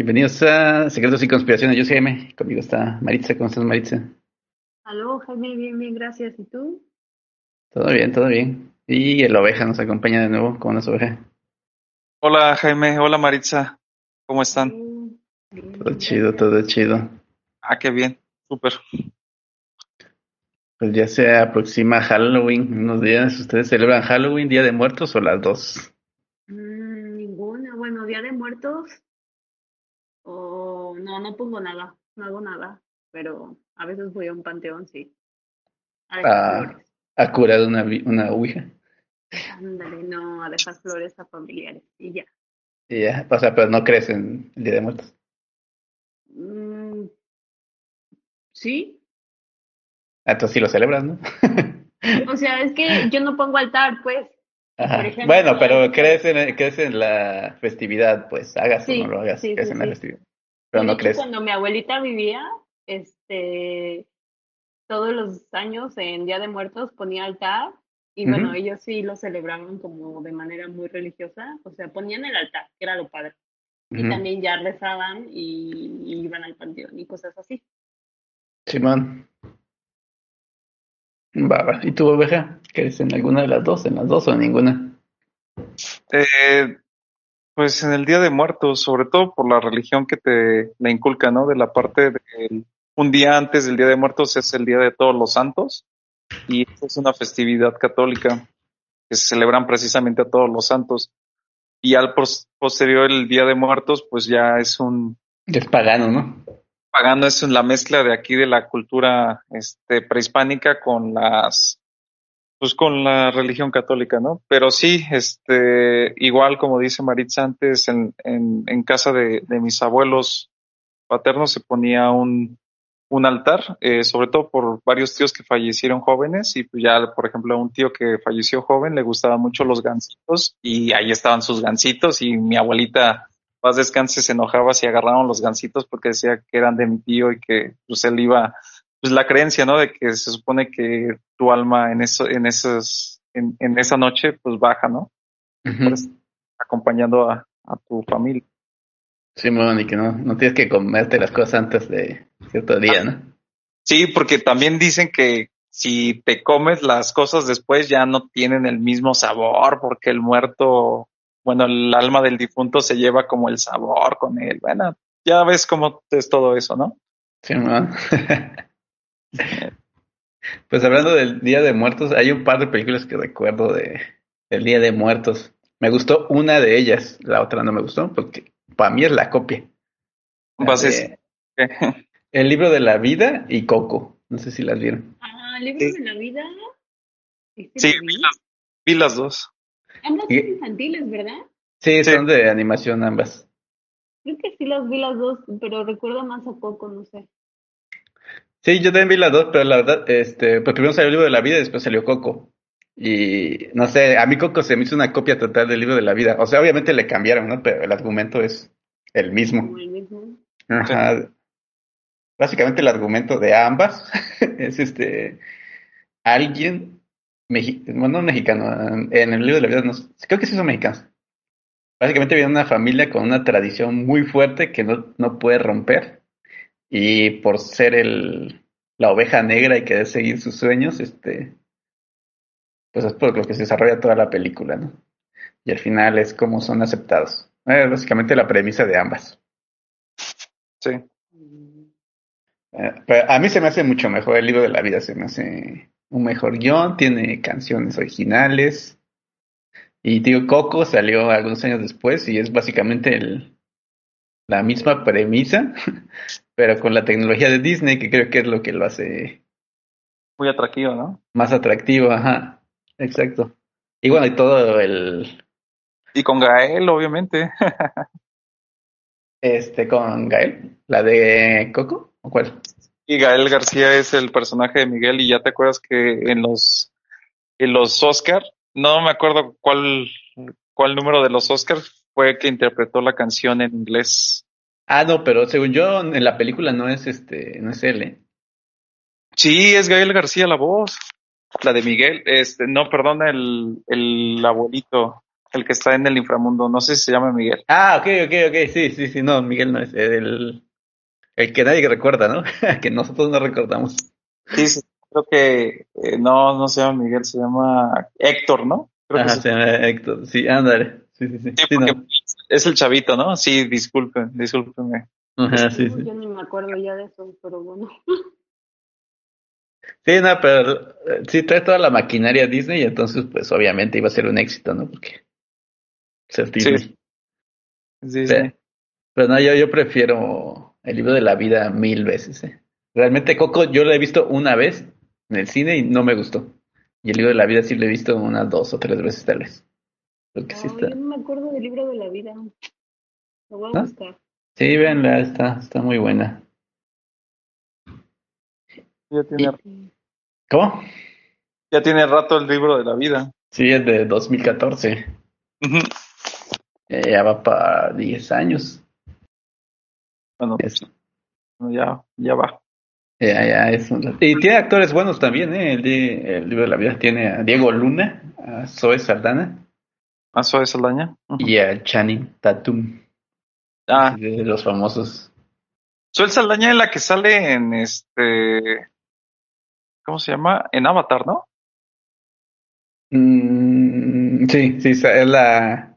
Bienvenidos a Secretos y Conspiraciones. Yo soy Jaime. Conmigo está Maritza. ¿Cómo estás, Maritza? Aló, Jaime. Bien, bien, gracias. ¿Y tú? Todo bien, todo bien. Y el oveja nos acompaña de nuevo. ¿Cómo nos oveja? Hola, Jaime. Hola, Maritza. ¿Cómo están? Bien, Todo chido, todo chido. Ah, qué bien. Súper. Pues ya se aproxima Halloween. Unos días. ¿Ustedes celebran Halloween, Día de Muertos o las dos? Mm, ninguna. Bueno, Día de Muertos. O no, no pongo nada. No hago nada. Pero a veces voy a un panteón, sí. A Ah. ¿Ha curado una, una ouija? Ándale, no, a dejar flores a familiares. Y ya. Y ya. O sea, pero no crees en el Día de Muertos. Mm, sí. Ah, entonces sí lo celebras, ¿no? O sea, es que yo no pongo altar, pues. Ejemplo, bueno, pero crees en, crees en la festividad, pues hagas Sí, o no lo hagas, sí, crees sí, en la festividad. Pero no crees. Cuando mi abuelita vivía, este, todos los años en Día de Muertos ponía altar y bueno, ellos sí lo celebraban como de manera muy religiosa, o sea, ponían el altar, que era lo padre, y también ya rezaban y, y iban al panteón y cosas así. Simón. Va. ¿Y tú, oveja? ¿Crees en alguna de las dos? ¿En las dos o en ninguna? Eh, pues en el Día de Muertos, sobre todo por la religión que te la inculca, ¿no? De la parte del un día antes del Día de Muertos es el Día de Todos los Santos y es una festividad católica que se celebran precisamente a todos los santos. Y al pos- posterior el Día de Muertos, pues ya es un Es pagano, ¿no? Pagano es la mezcla de aquí de la cultura este prehispánica con las pues con la religión católica, ¿no? Pero sí, este, igual como dice Maritza antes, en, en, casa de, de mis abuelos paternos se ponía un, un altar, eh, sobre todo por varios tíos que fallecieron jóvenes y pues ya, por ejemplo, a un tío que falleció joven le gustaban mucho los gansitos y ahí estaban sus gansitos y mi abuelita paz descanse se enojaba si agarraron los gansitos porque decía que eran de mi tío y que pues él iba pues la creencia no de que se supone que tu alma en eso en esos en, en esa noche pues baja no acompañando a, a tu familia. Simón, y que no, no tienes que comerte las cosas antes de cierto día, ¿no? sí porque también dicen que si te comes las cosas después ya no tienen el mismo sabor porque el muerto bueno el alma del difunto se lleva como el sabor con él bueno ya ves cómo es todo eso no Simón. Pues hablando del Día de Muertos, hay un par de películas que recuerdo de, del Día de Muertos. Me gustó una de ellas, la otra no me gustó, porque para mí es la copia. La de El libro de la vida y Coco. No sé si las vieron. Ah, libro Sí. de la vida. ¿Este sí lo vi? vi las, vi las dos Ambas ¿Y- son infantiles, ¿verdad? Sí, Sí. son de animación ambas. Creo que sí las vi las dos, pero recuerdo más a Coco, no sé. Sí, yo también vi las dos, pero la verdad, este, pues primero salió el libro de la vida y después salió Coco. Y no sé, a mí Coco se me hizo una copia total del libro de la vida. O sea, obviamente le cambiaron, ¿no? Pero el argumento es el mismo. Como el mismo. Ajá. Básicamente el argumento de ambas es este alguien bueno, no mexicano, en el libro de la vida no, creo que sí son mexicanos. Básicamente viene una familia con una tradición muy fuerte que no, no puede romper y por ser el la oveja negra y querer seguir sus sueños, este pues es por lo que se desarrolla toda la película, ¿no? Y al final es como son aceptados. Es básicamente la premisa de ambas. sí. Eh, pero a mí se me hace mucho mejor el libro de la vida, se me hace un mejor guion, tiene canciones originales. Y tío Coco salió algunos años después y es básicamente el, la misma premisa, pero con la tecnología de Disney, que creo que es lo que lo hace muy atractivo no más atractivo, ajá, exacto. Y bueno, y todo el, y con Gael obviamente este, con Gael, la de Coco, ¿o cuál? Y Gael García es el personaje de Miguel y ya te acuerdas que en los en los Oscar, no me acuerdo cuál cuál número de los Oscar fue que interpretó la canción en inglés. Ah, no, pero según yo, en la película no es este, no es él, ¿eh? Sí, es Gael García la voz. La de Miguel, este, no, perdona, el, el abuelito. el que está en el inframundo. No sé si se llama Miguel. Ah, ok, ok, ok, sí, sí, sí, no, Miguel no es el, el que nadie recuerda, ¿no? que nosotros no recordamos. Sí, sí creo que eh, no, no se llama Miguel, se llama Héctor, ¿no? Creo Ajá, se llama Héctor, sí, ándale. Sí, sí, sí. Sí, Sí, porque no. es el chavito, ¿no? Sí, disculpen, discúlpenme. Ajá, sí, sí. Yo ni me acuerdo ya de eso, pero bueno. Sí, no, pero eh, sí trae toda la maquinaria Disney y entonces pues obviamente iba a ser un éxito, ¿no? Porque ser Disney. Sí. Sí, sí. Pero, pero no, yo, yo prefiero el libro de la vida mil veces, ¿eh? Realmente Coco yo lo he visto una vez en el cine y no me gustó. Y el libro de la vida sí lo he visto unas dos o tres veces tal vez. Porque sí Ay, está. yo no me acuerdo del libro de la vida. Lo voy a ¿No? buscar. Sí, véanla, está, está muy buena. Ya tiene, ¿Cómo? ya tiene rato el libro de la vida. Sí, es de 2014. Ujú. Eh, Ya va para 10 años. Bueno, Es- ya, ya va. Ya, ya, es un- Y tiene actores buenos también, ¿eh? El, de- el libro de la vida tiene a Diego Luna, a Zoe Saldana ¿A Zoe Saldaña? Ujú. y a Channing Tatum, Ah, de los famosos. Zoe Saldaña es la que sale en este. ¿Cómo se llama? En Avatar, ¿no? Mm, sí, sí, es la,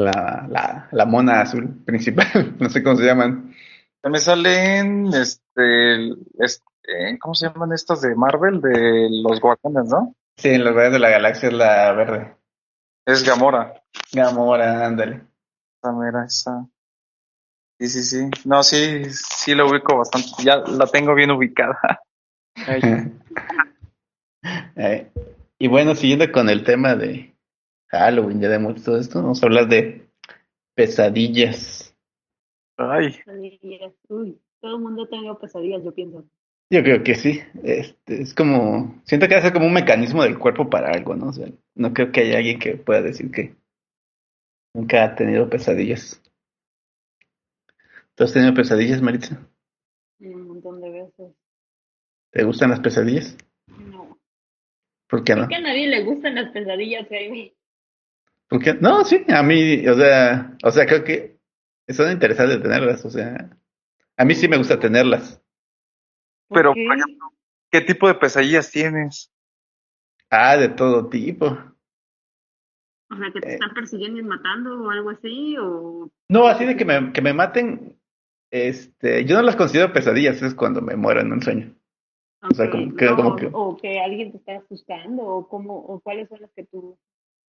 la, la, la mona azul principal, no sé cómo se llaman. También sale en este, este, ¿cómo se llaman estas de Marvel? De los guacanes, ¿no? Sí, en los Guardianes de la Galaxia es la verde. Es Gamora. Gamora, ándale. Esa mera, esa. Sí, sí, sí. No, sí, sí la ubico bastante. Ya la tengo bien ubicada. Eh, y bueno, siguiendo con el tema de Halloween, Día de Muertos, todo esto, vamos a hablar de pesadillas. Ay, Pesadillas. Uy, todo el mundo tenga pesadillas, yo pienso. Yo creo que sí. Este, es como, siento que hace como un mecanismo del cuerpo para algo, ¿no? O sea, no creo que haya alguien que pueda decir que nunca ha tenido pesadillas. ¿Tú has tenido pesadillas, Maritza? Un montón de veces. ¿Te gustan las pesadillas? No. ¿Por qué no? Creo que a nadie le gustan las pesadillas, Jaime. ¿Por qué? No, sí, a mí, o sea, o sea, creo que son interesantes tenerlas, o sea, a mí sí me gusta tenerlas. ¿Por Pero, qué? por ejemplo, ¿qué tipo de pesadillas tienes? Ah, de todo tipo. O sea, que te eh. están persiguiendo y matando o algo así, o... No, así de que me, que me maten, este, yo no las considero pesadillas, es cuando me muero en un sueño. O sea, como que- no, como que- o que alguien te está asustando, o cómo, o cuáles son las que tú...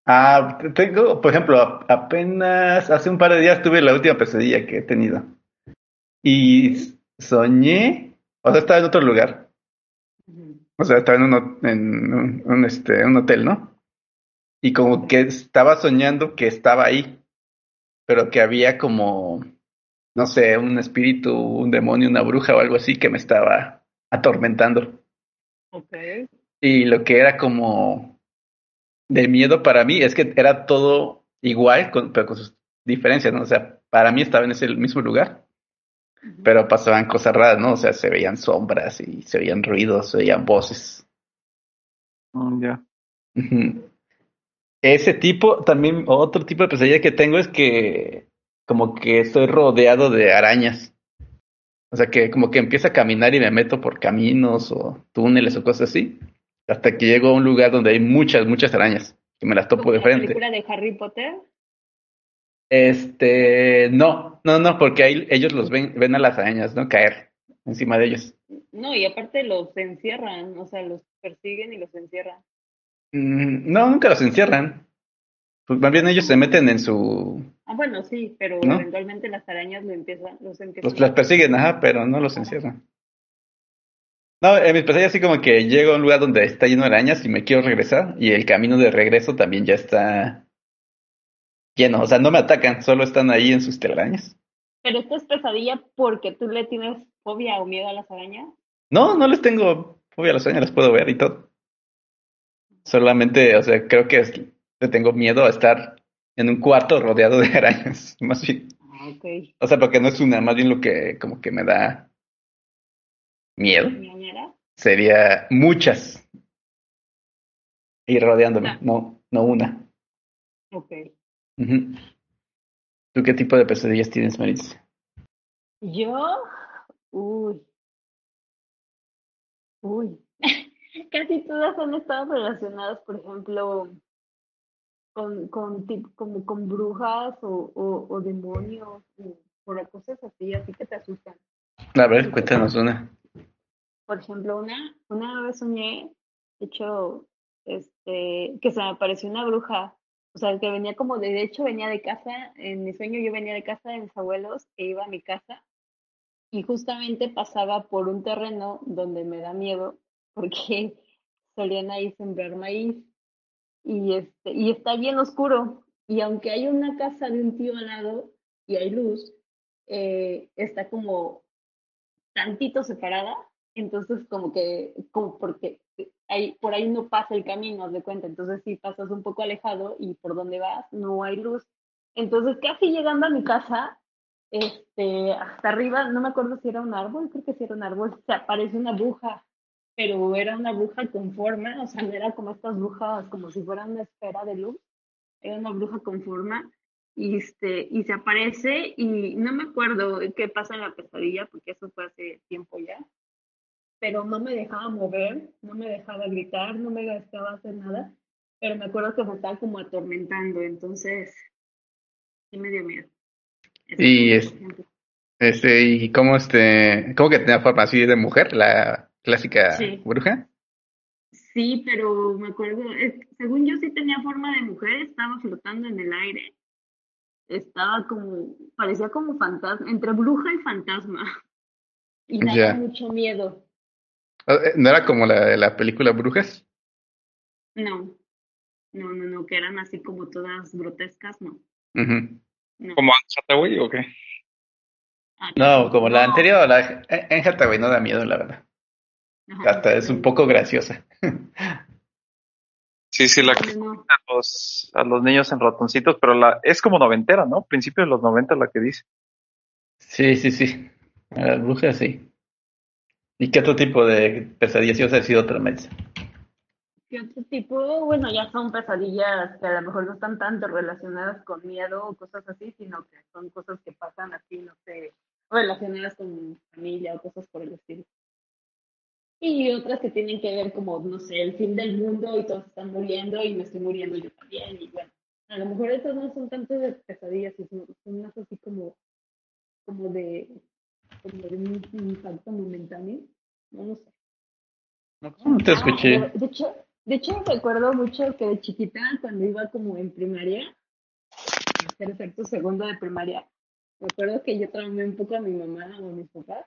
Ah, tengo, por ejemplo, a- apenas hace un par de días tuve la última pesadilla que he tenido. Y soñé, o sea, estaba en otro lugar. O sea, estaba en un, ho- en un, un, este, un hotel, ¿no? Y como que estaba soñando que estaba ahí, pero que había como, no sé, un espíritu, un demonio, una bruja o algo así que me estaba atormentando. Ok. Y lo que era como de miedo para mí es que era todo igual, con- pero con sus diferencias, ¿no? O sea, para mí estaba en ese mismo lugar, pero pasaban cosas raras, ¿no? O sea, se veían sombras y se veían ruidos, se veían voces. Mm, ya. Ese tipo, también otro tipo de pesadilla que tengo es que como que estoy rodeado de arañas. O sea, que como que empiezo a caminar y me meto por caminos o túneles o cosas así, hasta que llego a un lugar donde hay muchas, muchas arañas, que me las topo ¿Como de la frente. película de Harry Potter? Este, no, no, no, porque ahí ellos los ven, ven a las arañas, ¿no? Caer encima de ellos. No, y aparte los encierran, o sea, los persiguen y los encierran. Mm, no, nunca los encierran. Pues más bien ellos se meten en su... Ah, bueno, sí, pero ¿No? eventualmente las arañas lo empiezan, los empiezan Los, las persiguen, ajá, pero no los encierran. No, en mis pesadillas así como que llego a un lugar donde está lleno de arañas y me quiero regresar y el camino de regreso también ya está lleno. O sea, no me atacan, solo están ahí en sus telarañas. Pero esto es pesadilla porque tú le tienes fobia o miedo a las arañas. No, no les tengo fobia a las arañas, las puedo ver y todo. Solamente, o sea, creo que es- le tengo miedo a estar en un cuarto rodeado de arañas, más bien. Ah, ok. O sea, porque no es una, más bien lo que como que me da miedo. Sería muchas. Y rodeándome, no, no una. Ok. ¿Tú qué tipo de pesadillas tienes, Maritza? Yo, uy, uy. Casi todas han estado relacionadas, por ejemplo, con, con, como con brujas o, o, o demonios, o por cosas así, así que te asustan. A ver, cuéntanos una. Por ejemplo, una, una vez soñé, de hecho, este, que se me apareció una bruja, o sea, que venía como de, de hecho venía de casa, en mi sueño yo venía de casa de mis abuelos e iba a mi casa y justamente pasaba por un terreno donde me da miedo porque solían ahí sembrar maíz y este, y está bien oscuro y aunque hay una casa de un tío al lado y hay luz, eh, está como tantito separada, entonces como que, como porque ahí, por ahí no pasa el camino, haz de cuenta, entonces si pasas un poco alejado y por donde vas no hay luz. Entonces casi llegando a mi casa, este, hasta arriba, no me acuerdo si era un árbol, creo que sí era un árbol, se aparece una bruja, pero era una bruja con forma, o sea, no era como estas brujas, como si fuera una esfera de luz, era una bruja con forma, y, este, y se aparece, y no me acuerdo qué pasa en la pesadilla, porque eso fue hace tiempo ya, pero no me dejaba mover, no me dejaba gritar, no me dejaba hacer nada, pero me acuerdo que me estaba como atormentando, entonces sí me dio miedo. Eso, Y es-. Este, ¿y cómo este, cómo que tenía forma así de mujer, la clásica Sí. bruja? Sí, pero me acuerdo, es- según yo sí tenía forma de mujer, estaba flotando en el aire. Estaba como, parecía como fantasma, entre bruja y fantasma. Y daba mucho miedo. Eh, ¿No era como la de la película Brujas? No, no, no, no, que eran así como todas grotescas, no. Ujú. No, ¿Como Anne Hathaway o qué? Ah, No, como la anterior, la Hathaway no da miedo, la verdad. Ajá. Hasta es un poco graciosa. Sí, sí, la que no. a los, a los niños en ratoncitos, pero la, es como noventera, ¿no? Principio de los noventa la que dice. Sí, sí, sí. A las brujas sí. ¿Y qué otro tipo de pesadillas os ha sido otra vez? ¿Qué otro tipo? Bueno, ya son pesadillas que a lo mejor no están tanto relacionadas con miedo o cosas así, sino que son cosas que pasan así, no sé, relacionadas con familia o cosas por el estilo. Y otras que tienen que ver como, no sé, el fin del mundo y todos están muriendo y me estoy muriendo yo también. Y bueno, a lo mejor esas no son tanto de pesadillas, son, son más así como, como de, como de un, un impacto momentáneo. No, no sé. No te Ah, escuché. de, de hecho, de hecho recuerdo mucho que de chiquita, cuando iba como en primaria, exacto, segundo de primaria, me acuerdo que yo traumé un poco a mi mamá o a mis papás,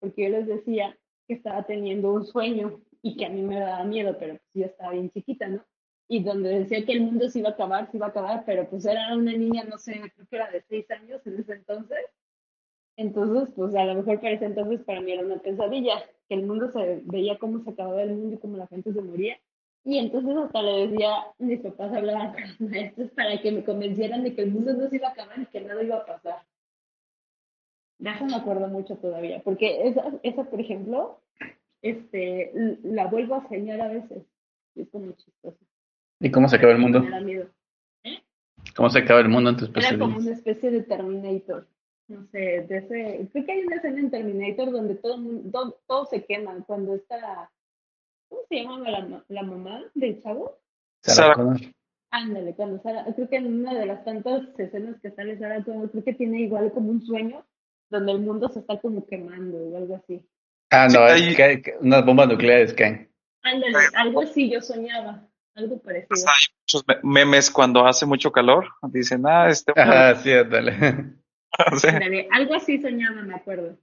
porque yo les decía que estaba teniendo un sueño y que a mí me daba miedo, pero pues yo estaba bien chiquita, ¿no? Y donde decía que el mundo se iba a acabar, se iba a acabar, pero pues era una niña, no sé, creo que era de seis años en ese entonces. Entonces, pues a lo mejor para ese entonces para mí era una pesadilla, que el mundo se veía cómo se acababa el mundo y cómo la gente se moría. Y entonces hasta le decía, mis papás hablaban con los maestros para que me convencieran de que el mundo no se iba a acabar y que nada iba a pasar. De eso me acuerdo mucho todavía, porque esa, esa por ejemplo, este, la vuelvo a soñar a veces. Y es como chistoso. ¿Y cómo se acaba el mundo? Me da miedo. ¿Cómo se acaba el mundo en tus Era como una especie de Terminator. No sé, de ese. Creo que hay una escena en Terminator donde todo, todo, todo se quema. Cuando está. ¿Cómo se llama la, la mamá del chavo? Sarah Connor. Ándale, cuando Sara. Creo que en una de las tantas escenas que sale Sara, Connor, creo que tiene igual como un sueño donde el mundo se está como quemando o algo así. Ah, Sí, no, es que, que unas bombas nucleares caen. Ándale, algo así yo soñaba. Algo parecido. Hasta hay muchos me- memes cuando hace mucho calor. Dicen, ah, este. Ajá, sí, ándale. Sí. Algo así soñaba, me acuerdo.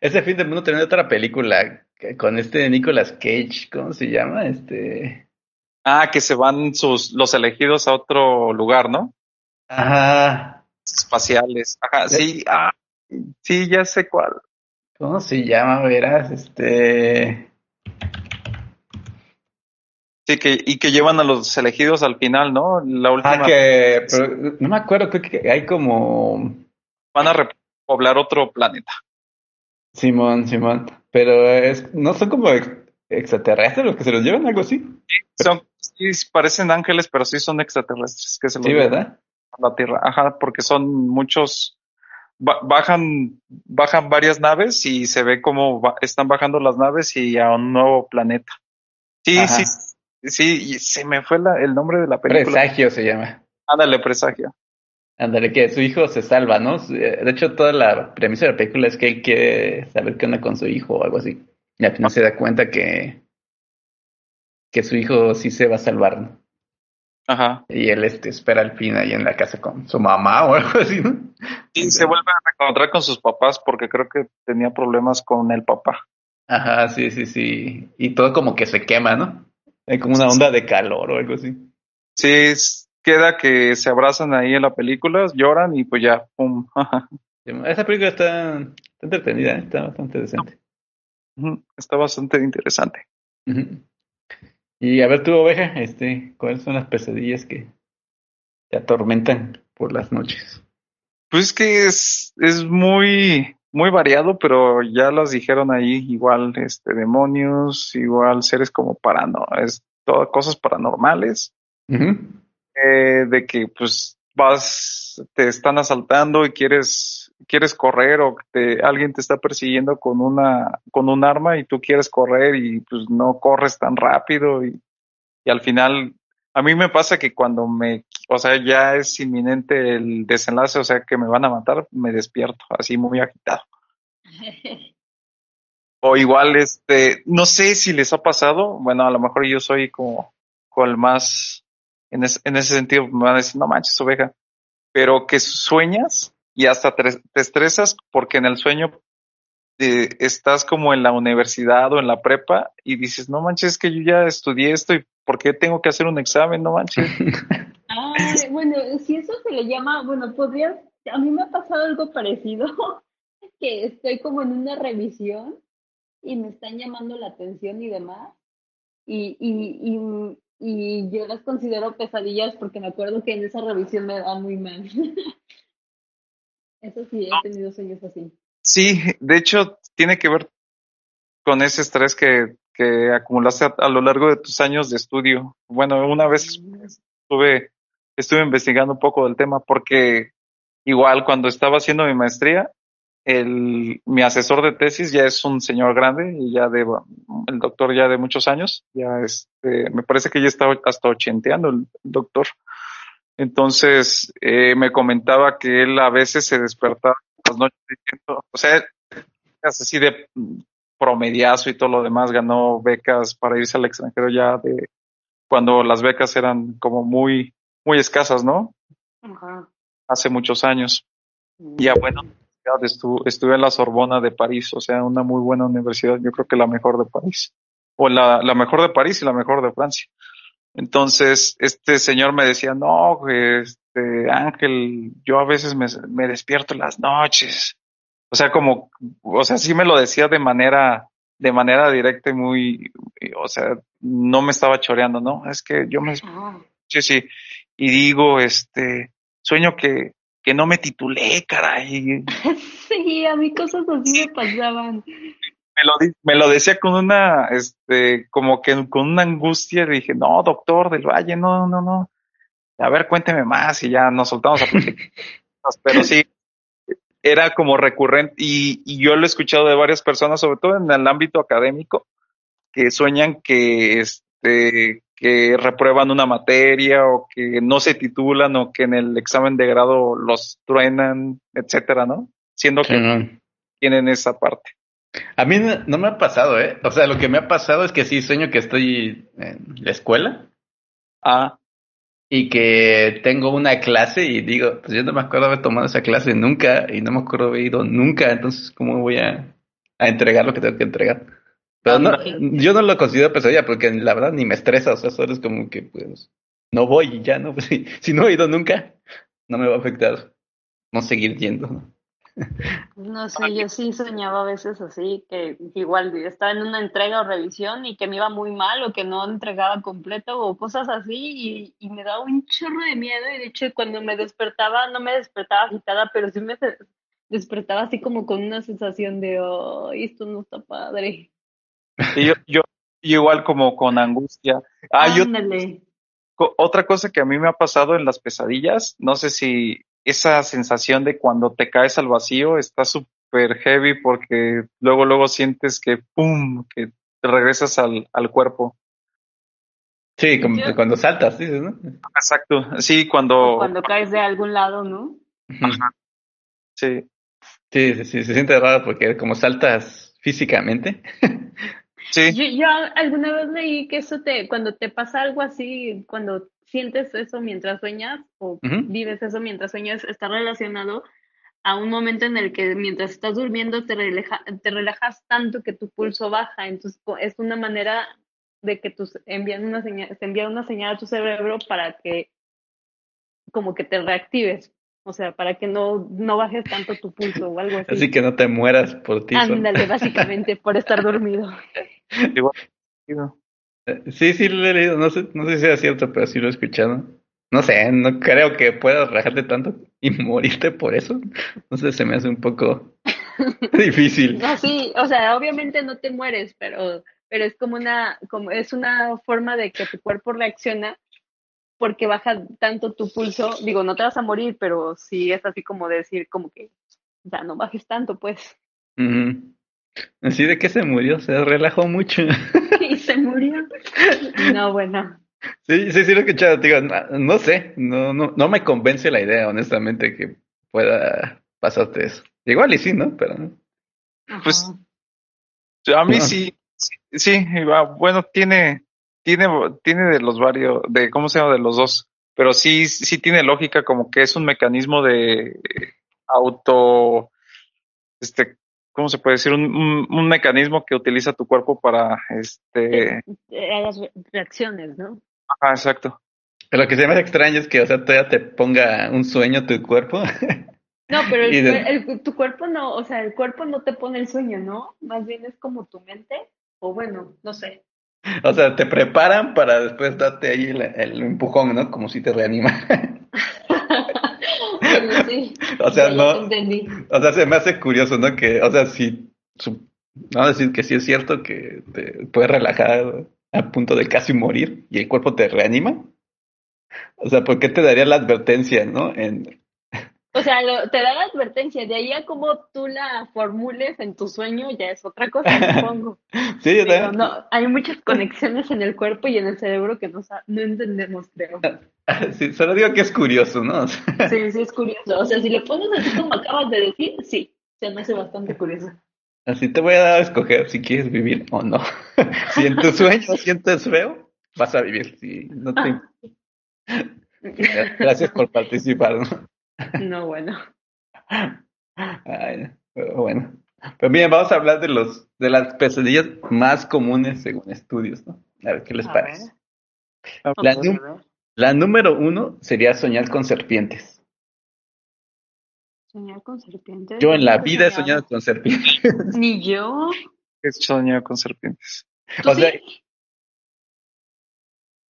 Ese fin del mundo tenía otra película con este Nicolas Cage, ¿cómo se llama? Este. Ah, que se van sus, los elegidos a otro lugar, ¿no? Ajá. Espaciales. Ajá, sí, ah, sí, ya sé cuál. ¿Cómo se llama? Verás, este. Sí, que, y que llevan a los elegidos al final, ¿no? La última. Ah, que. pero no me acuerdo, creo que hay como. Van a repoblar otro planeta. Simón, Simón. Pero es, no son como ex- extraterrestres los que se los llevan, algo así. Sí, son, sí, parecen ángeles, pero sí son extraterrestres que se los Sí, llevan ¿verdad? a la Tierra. Ajá, porque son muchos, ba- bajan, bajan varias naves y se ve cómo ba- están bajando las naves y a un nuevo planeta. Sí, Ajá. sí, sí, y se me fue la- el nombre de la película. Presagio se llama. Ándale, presagio. Ándale, que su hijo se salva, ¿no? De hecho, toda la premisa de la película es que él quiere saber qué onda con su hijo o algo así. Y al final se da cuenta que, que su hijo sí se va a salvar, ¿no? Ajá. Y él este, espera al fin ahí en la casa con su mamá o algo así, ¿no? Y se vuelve a reencontrar con sus papás porque creo que tenía problemas con el papá. Ajá, sí, sí, sí. Y todo como que se quema, ¿no? Hay como una onda de calor o algo así. Sí, es- queda que se abrazan ahí en la película, lloran y pues ya, pum. Esa película está, está entretenida, ¿eh? está bastante decente. Está bastante interesante. Y a ver, tu oveja, este, ¿cuáles son las pesadillas que te atormentan por las noches? Pues es que es, es muy, muy variado, pero ya las dijeron ahí, igual este demonios, igual seres como parano, es todas cosas paranormales, Ujú. Eh, de que pues vas, te están asaltando y quieres, quieres correr o que te- alguien te está persiguiendo con una, con un arma y tú quieres correr y pues no corres tan rápido y, y al final, a mí me pasa que cuando me, o sea, ya es inminente el desenlace, o sea, que me van a matar, me despierto así muy agitado. O igual, este, no sé si les ha pasado, bueno, a lo mejor yo soy como, como el más, en, es- en ese sentido me van a decir, no manches, oveja, pero que sueñas y hasta te, te estresas porque en el sueño eh, estás como en la universidad o en la prepa y dices, no manches, es que yo ya estudié esto y ¿por qué tengo que hacer un examen? No manches. Ay, bueno, si eso se le llama, bueno, podrías, a mí me ha pasado algo parecido, que estoy como en una revisión y me están llamando la atención y demás, y, y, y, y yo las considero pesadillas porque me acuerdo que en esa revisión me da muy mal. Eso sí, he tenido sueños así. Sí, de hecho, tiene que ver con ese estrés que, que acumulaste a, a lo largo de tus años de estudio. Bueno, una vez estuve, estuve investigando un poco del tema porque igual cuando estaba haciendo mi maestría, el, mi asesor de tesis ya es un señor grande y ya de, el doctor ya de muchos años, ya este, me parece que ya está hasta ochenteando el doctor. Entonces, eh, me comentaba que él a veces se despertaba las noches diciendo, o sea, así de promediazo y todo lo demás, ganó becas para irse al extranjero ya de cuando las becas eran como muy, muy escasas, ¿no? Ajá. Hace muchos años. Ya bueno, estuve, estuve en la Sorbona de París, o sea, una muy buena universidad, yo creo que la mejor de París, o la, la mejor de París y la mejor de Francia. Entonces, este señor me decía, no, este Ángel, yo a veces me, me despierto en las noches. O sea, como, o sea, sí me lo decía de manera, de manera directa y muy, o sea, no me estaba choreando, ¿no? Es que yo me, Ah, sí, sí, y digo, este, sueño que, que no me titulé, caray. sí, a mí cosas así me pasaban. Me lo, me lo decía con una, este, como que con una angustia, dije, no, doctor del Valle, no, no, no. A ver, cuénteme más y ya nos soltamos a platicar. Pero sí, era como recurrente y, y yo lo he escuchado de varias personas, sobre todo en el ámbito académico, que sueñan que, este, que reprueban una materia o que no se titulan o que en el examen de grado los truenan, etcétera, ¿no? Siendo que tienen esa parte. A mí no, no me ha pasado, ¿eh? O sea, lo que me ha pasado es que sí sueño que estoy en la escuela Ah, y que tengo una clase y digo, pues yo no me acuerdo haber tomado esa clase nunca y no me acuerdo haber ido nunca, entonces ¿cómo voy a, a entregar lo que tengo que entregar? Pero no, yo no lo considero pesadilla porque la verdad ni me estresa, o sea, solo es como que pues no voy y ya, ¿no? Pues, si, si no he ido nunca, no me va a afectar no seguir yendo, ¿no? No sé, yo sí soñaba a veces así, que igual estaba en una entrega o revisión y que me iba muy mal o que no entregaba completo o cosas así y, y me daba un chorro de miedo y de hecho cuando me despertaba no me despertaba agitada, pero sí me des- despertaba así como con una sensación de, oh, esto no está padre. Y yo, yo, Y igual como con angustia. Ándale. otra cosa que a mí me ha pasado en las pesadillas, no sé si esa sensación de cuando te caes al vacío está súper heavy porque luego, luego sientes que ¡pum! que te regresas al, al cuerpo. Sí, como Yo- cuando saltas, dices, ¿no? Exacto, sí, cuando... Cuando caes de algún lado, ¿no? Sí, Sí, sí, sí, se siente raro porque como saltas físicamente. sí, Yo, yo alguna vez leí que eso te, cuando te pasa algo así, cuando sientes eso mientras sueñas o vives eso mientras sueñas, está relacionado a un momento en el que mientras estás durmiendo te, relaja- te relajas tanto que tu pulso baja. Entonces es una manera de que tus envían una señal, te envía una señal a tu cerebro para que como que te reactives. O sea, para que no, no bajes tanto tu pulso o algo así. Así que no te mueras por ti. Ándale, básicamente, por estar dormido. igual. Eh, Sí, sí lo he leído, no sé, no sé si sea cierto, pero sí lo he escuchado. No sé, no creo que puedas relajarte tanto y morirte por eso. No sé, se me hace un poco difícil. No, sí, o sea, obviamente no te mueres, pero, pero es como una, como es una forma de que tu cuerpo reacciona porque baja tanto tu pulso. Digo, no te vas a morir, pero sí es así como decir, como que, o sea, no bajes tanto, pues. Así de que se murió, se relajó mucho. Y se murió. No, bueno. Sí, sí, sí lo he escuchado, digo, no, no sé, no, no, no me convence la idea, honestamente, que pueda pasarte eso. Igual y sí, ¿no? Pero no. Pues, Ajá. A mí Ah. sí, sí, sí, bueno, tiene, tiene, tiene de los varios, de, ¿cómo se llama? De los dos, pero sí, sí tiene lógica como que es un mecanismo de auto, este, ¿cómo se puede decir? Un, un, un mecanismo que utiliza tu cuerpo para, este, Eh, las reacciones, ¿no? ajá, exacto. Pero lo que se me hace extraño es que, o sea, todavía te ponga un sueño tu cuerpo. No, pero el, Y de- cuer- el- tu cuerpo no, o sea, el cuerpo no te pone el sueño, ¿no? Más bien es como tu mente, o bueno, no sé. O sea, te preparan para después darte ahí el, el empujón, ¿no? Como si te reanima. Sí, O sea, no- te entendí. O sea, se me hace curioso, ¿no? Que, o sea, si, su- vamos a decir que sí es cierto que te puedes relajar a punto de casi morir y el cuerpo te reanima. O sea, ¿por qué te daría la advertencia, no? En, O sea, lo- te da la advertencia, de ahí a cómo tú la formules en tu sueño ya es otra cosa, supongo. sí, o sea, Pero no, hay muchas conexiones en el cuerpo y en el cerebro que no, no entendemos, creo. sí, solo digo que es curioso, ¿no? Sí, sí, es curioso. O sea, si le pones así como acabas de decir, sí, se me hace bastante curioso. así te voy a dar a escoger si quieres vivir o no. si en tu sueño sientes feo, vas a vivir. Si no te... Gracias por participar, ¿no? No, bueno. Ay, pero bueno. Pues bien, vamos a hablar de los de las pesadillas más comunes según estudios, ¿no? A ver qué les A parece. La, número uno sería soñar con serpientes. Soñar con serpientes. Yo en la nunca vida he soñado con serpientes. Ni yo. He soñado con serpientes. ¿Tú O sea, sí?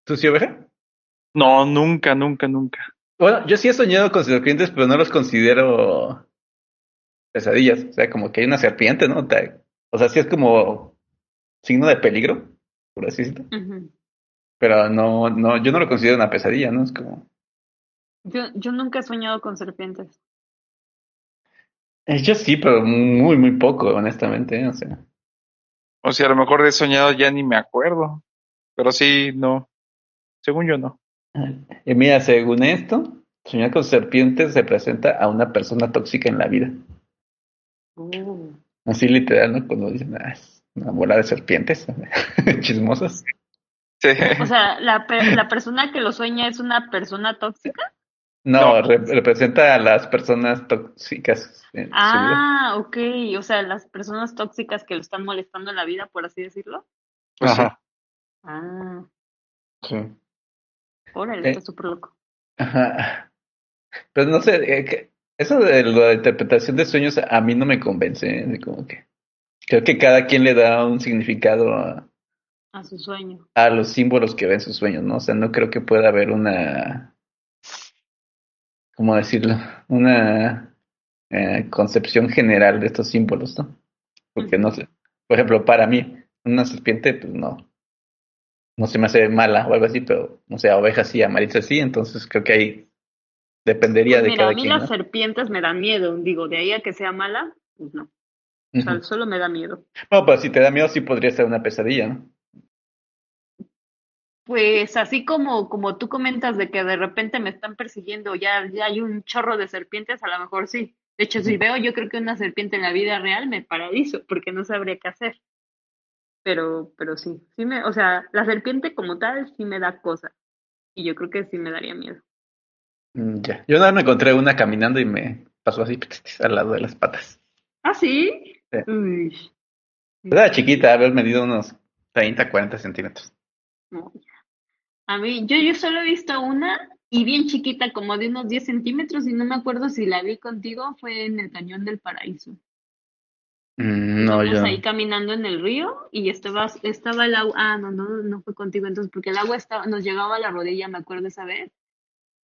¿Tú sí, oveja? No, nunca, nunca, nunca. Bueno, yo sí he soñado con serpientes, pero no los considero pesadillas. O sea, como que hay una serpiente, ¿no? O sea, sí es como signo de peligro, por así decirlo. Pero no, no, yo no lo considero una pesadilla, ¿no? Es como... Yo, yo nunca he soñado con serpientes. Eh, Yo sí, pero muy, muy poco, honestamente, ¿eh? O sea... O sea, a lo mejor he soñado ya ni me acuerdo. Pero sí, no. Según yo no. Y mira, según esto, soñar con serpientes representa a una persona tóxica en la vida. Uh. Así literal, ¿no? Cuando dicen, ah, es una bola de serpientes chismosas. Sí. O sea, la, pe- la persona que lo sueña es una persona tóxica. No, No. re- representa a las personas tóxicas en su vida. Ah, ok. O sea, las personas tóxicas que lo están molestando en la vida, por así decirlo. Pues sí. Ajá. Ah, Sí. Órale, Eh. está súper loco. Ajá. Pues no sé, eh, que- eso de la interpretación de sueños a mí no me convence, ¿eh? De como que creo que cada quien le da un significado a, A su sueño. a los símbolos que ven sus sueños, ¿no? O sea, no creo que pueda haber una, ¿cómo decirlo? Una eh, concepción general de estos símbolos, ¿no? Porque no sé, por ejemplo, para mí, una serpiente, pues no, no se me hace mala o algo así, pero, no sé, a ovejas sí, a sí, entonces creo que ahí dependería Pues de mira, cada a mí quien, las ¿no? serpientes me dan miedo. Digo, de ahí a que sea mala, pues no. O sea, solo me da miedo. Bueno, pero si te da miedo, sí podría ser una pesadilla, ¿no? Pues así como, como tú comentas de que de repente me están persiguiendo, ya, ya hay un chorro de serpientes, a lo mejor sí. De hecho, si veo yo creo que una serpiente en la vida real me paralizo, porque no sabría qué hacer. Pero, pero sí, sí me, o sea, la serpiente como tal sí me da cosa. Y yo creo que sí me daría miedo. Mm, Ya. Yo vez me encontré una caminando y me pasó así al lado de las patas. ¿Ah, sí? Sí. Uy, Era chiquita, haber medido unos 30, 40 centímetros. no. A mí, yo, yo solo he visto una y bien chiquita, como de unos 10 centímetros, y no me acuerdo si la vi contigo, fue en el Cañón del Paraíso. Mm, No, yo. ahí caminando en el río y estaba, estaba el agua, ah, no, no, no fue contigo entonces, porque el agua estaba, nos llegaba a la rodilla, me acuerdo esa vez.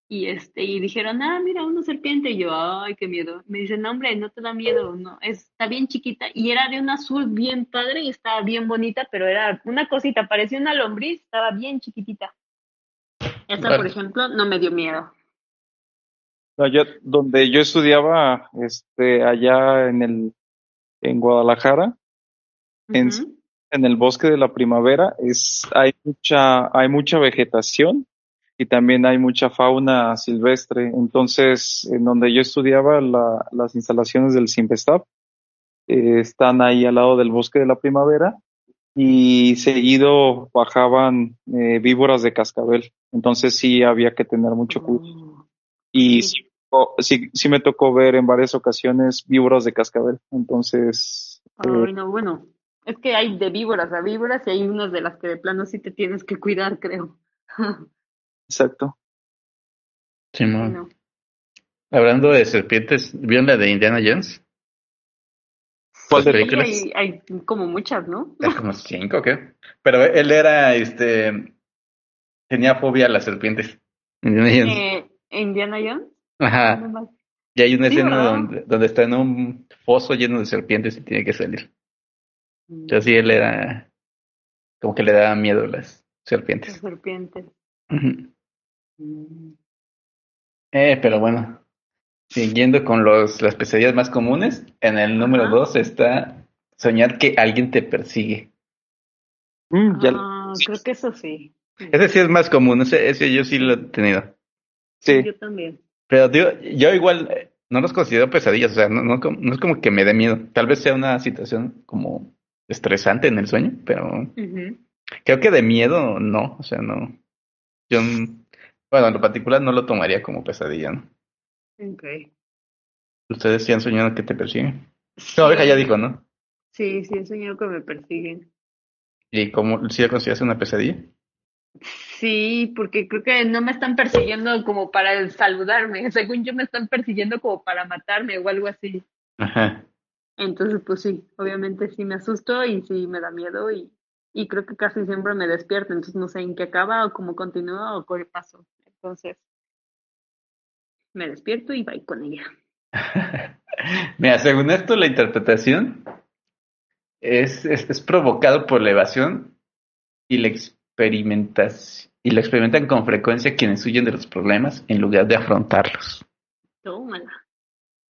Y este, y dijeron, ah, mira, una serpiente, y yo, ay, qué miedo. Me dicen, no, hombre, no te da miedo, no, está bien chiquita, y era de un azul bien padre y estaba bien bonita, pero era una cosita, parecía una lombriz, estaba bien chiquitita. Esa, por Vale. ejemplo, no me dio miedo. Allá donde yo estudiaba, este, allá en el, en Guadalajara, en, el bosque de la primavera, es, hay mucha, hay mucha vegetación y también hay mucha fauna silvestre. Entonces, en donde yo estudiaba, la, las instalaciones del Simvestab eh, están ahí al lado del bosque de la primavera y seguido bajaban eh, víboras de cascabel. Entonces sí había que tener mucho cuidado. Oh, Y sí. Sí, sí, me tocó ver en varias ocasiones víboras de cascabel. Entonces, eh, no, bueno, es que hay de víboras a víboras y hay unas de las que de plano sí te tienes que cuidar, creo. exacto. Hablando de serpientes, ¿vieron la de Indiana Jones? ¿Cuál de películas. hay, hay como muchas, ¿no? Hay como cinco, ¿qué? Pero él era, este, tenía fobia a las serpientes. Indiana Jones. Eh, Indiana Jones. Ajá. Y hay una Sí, escena ¿verdad? donde, donde está en un foso lleno de serpientes y tiene que salir. Yo sí, él era, como que le daba miedo a las Las serpientes. serpientes. Ujú. Mm. Eh, pero bueno, siguiendo con los, las pesadillas más comunes, en el número Ajá. dos está soñar que alguien te persigue. Mm, ya, Ah, creo que eso sí. Ese sí es más común, ese, ese yo sí lo he tenido. sí. Yo también. Pero digo, yo igual eh, no los considero pesadillas, o sea, no, no, no es como que me dé miedo. Tal vez sea una situación como estresante en el sueño, pero creo que de miedo no, o sea, no. Yo, bueno, en lo particular no lo tomaría como pesadilla, ¿no? Ok. Ustedes sí han soñado que te persiguen. No, oveja ya dijo, ¿no? Sí, sí, he soñado que me persiguen. ¿Y cómo si lo consideras una pesadilla? Sí, porque creo que no me están persiguiendo como para saludarme. Según yo me están persiguiendo como para matarme o algo así. Ajá. Entonces, pues sí, obviamente sí me asusto y sí me da miedo y, y creo que casi siempre me despierto, entonces no sé en qué acaba o cómo continúa o qué pasó. Entonces, me despierto y voy con ella. Mira, según esto, la interpretación es, es, es provocado por la evasión y la experimentación. Y la experimentan con frecuencia quienes huyen de los problemas en lugar de afrontarlos. Tómala,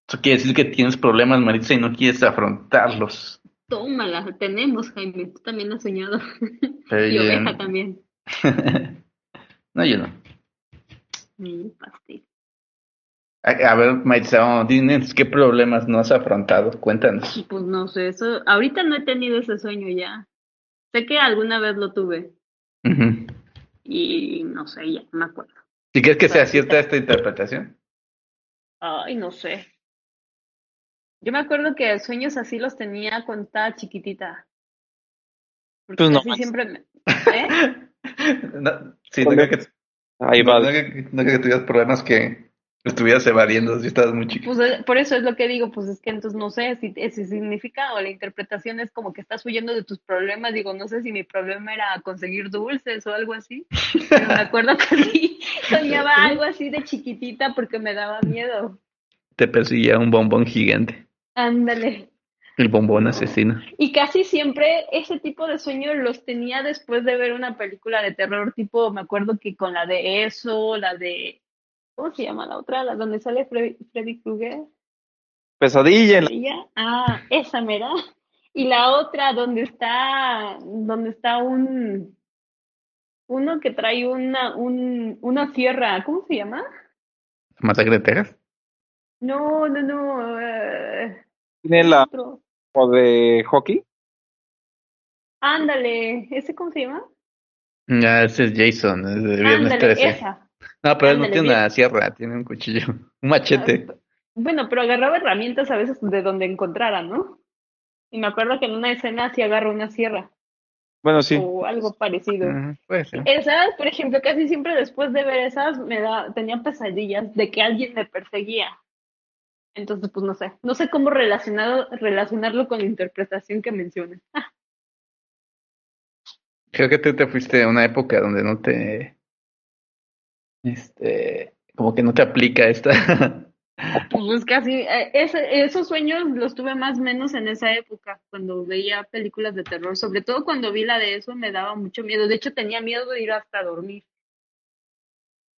Eso quiere decir que tienes problemas, Maritza, y no quieres afrontarlos. tómala, tenemos, Jaime, tú también has soñado. Pero y oveja también. no, yo no. Mi pastel. A, a ver, Maritza, dinos qué problemas no has afrontado. Cuéntanos. Pues no sé, eso, ahorita no he tenido ese sueño ya. Sé que alguna vez lo tuve Y no sé, ya no me acuerdo. ¿Y crees que sea cierta esta interpretación? Ay, no sé. Yo me acuerdo que sueños así los tenía cuando estaba chiquitita. Porque Pues no casi siempre me... ¿Eh? No, sí, no creo que, Ahí no, va. no creo que- no creo que tuvieras problemas que estuvieras evadiendo si estabas muy chiquito. Pues eh, por eso es lo que digo, pues es que entonces no sé si, si significa o la interpretación es como que estás huyendo de tus problemas. Digo, no sé si mi problema era conseguir dulces o algo así. Pero me acuerdo que sí, soñaba algo así de chiquitita porque me daba miedo. Te perseguía un bombón gigante. Ándale. El bombón asesino. Y casi siempre ese tipo de sueños los tenía después de ver una película de terror, tipo, me acuerdo que con la de eso, la de, ¿cómo se llama la otra? La donde sale Freddy, Freddy Krueger. Pesadilla. en la- Ella, ah, esa mera. Y la otra donde está, donde está un, uno que trae una, un, una sierra, ¿cómo se llama? Masacre de Texas. No, no, no. eh, Tiene la otro. como de hockey. Ándale, ¿ese cómo se llama? Ese es Jason, es de viernes Ándale, 13. esa. No, pero él no tiene una sierra, tiene un cuchillo, un machete. Ah, Bueno, pero agarraba herramientas a veces de donde encontrara, ¿no? Y me acuerdo que en una escena sí agarró una sierra Bueno, sí. o algo parecido. Ser. Esas, por ejemplo, casi siempre después de ver esas me da, tenía pesadillas de que alguien me perseguía. Entonces, pues no sé, no sé cómo relacionado, relacionarlo con la interpretación que mencionas. Creo que tú te fuiste a una época donde no te. Este. Como que no te aplica esta. Pues casi, eh, ese- esos sueños los tuve más o menos en esa época, cuando veía películas de terror, sobre todo cuando vi la de eso me daba mucho miedo, de hecho tenía miedo de ir hasta dormir.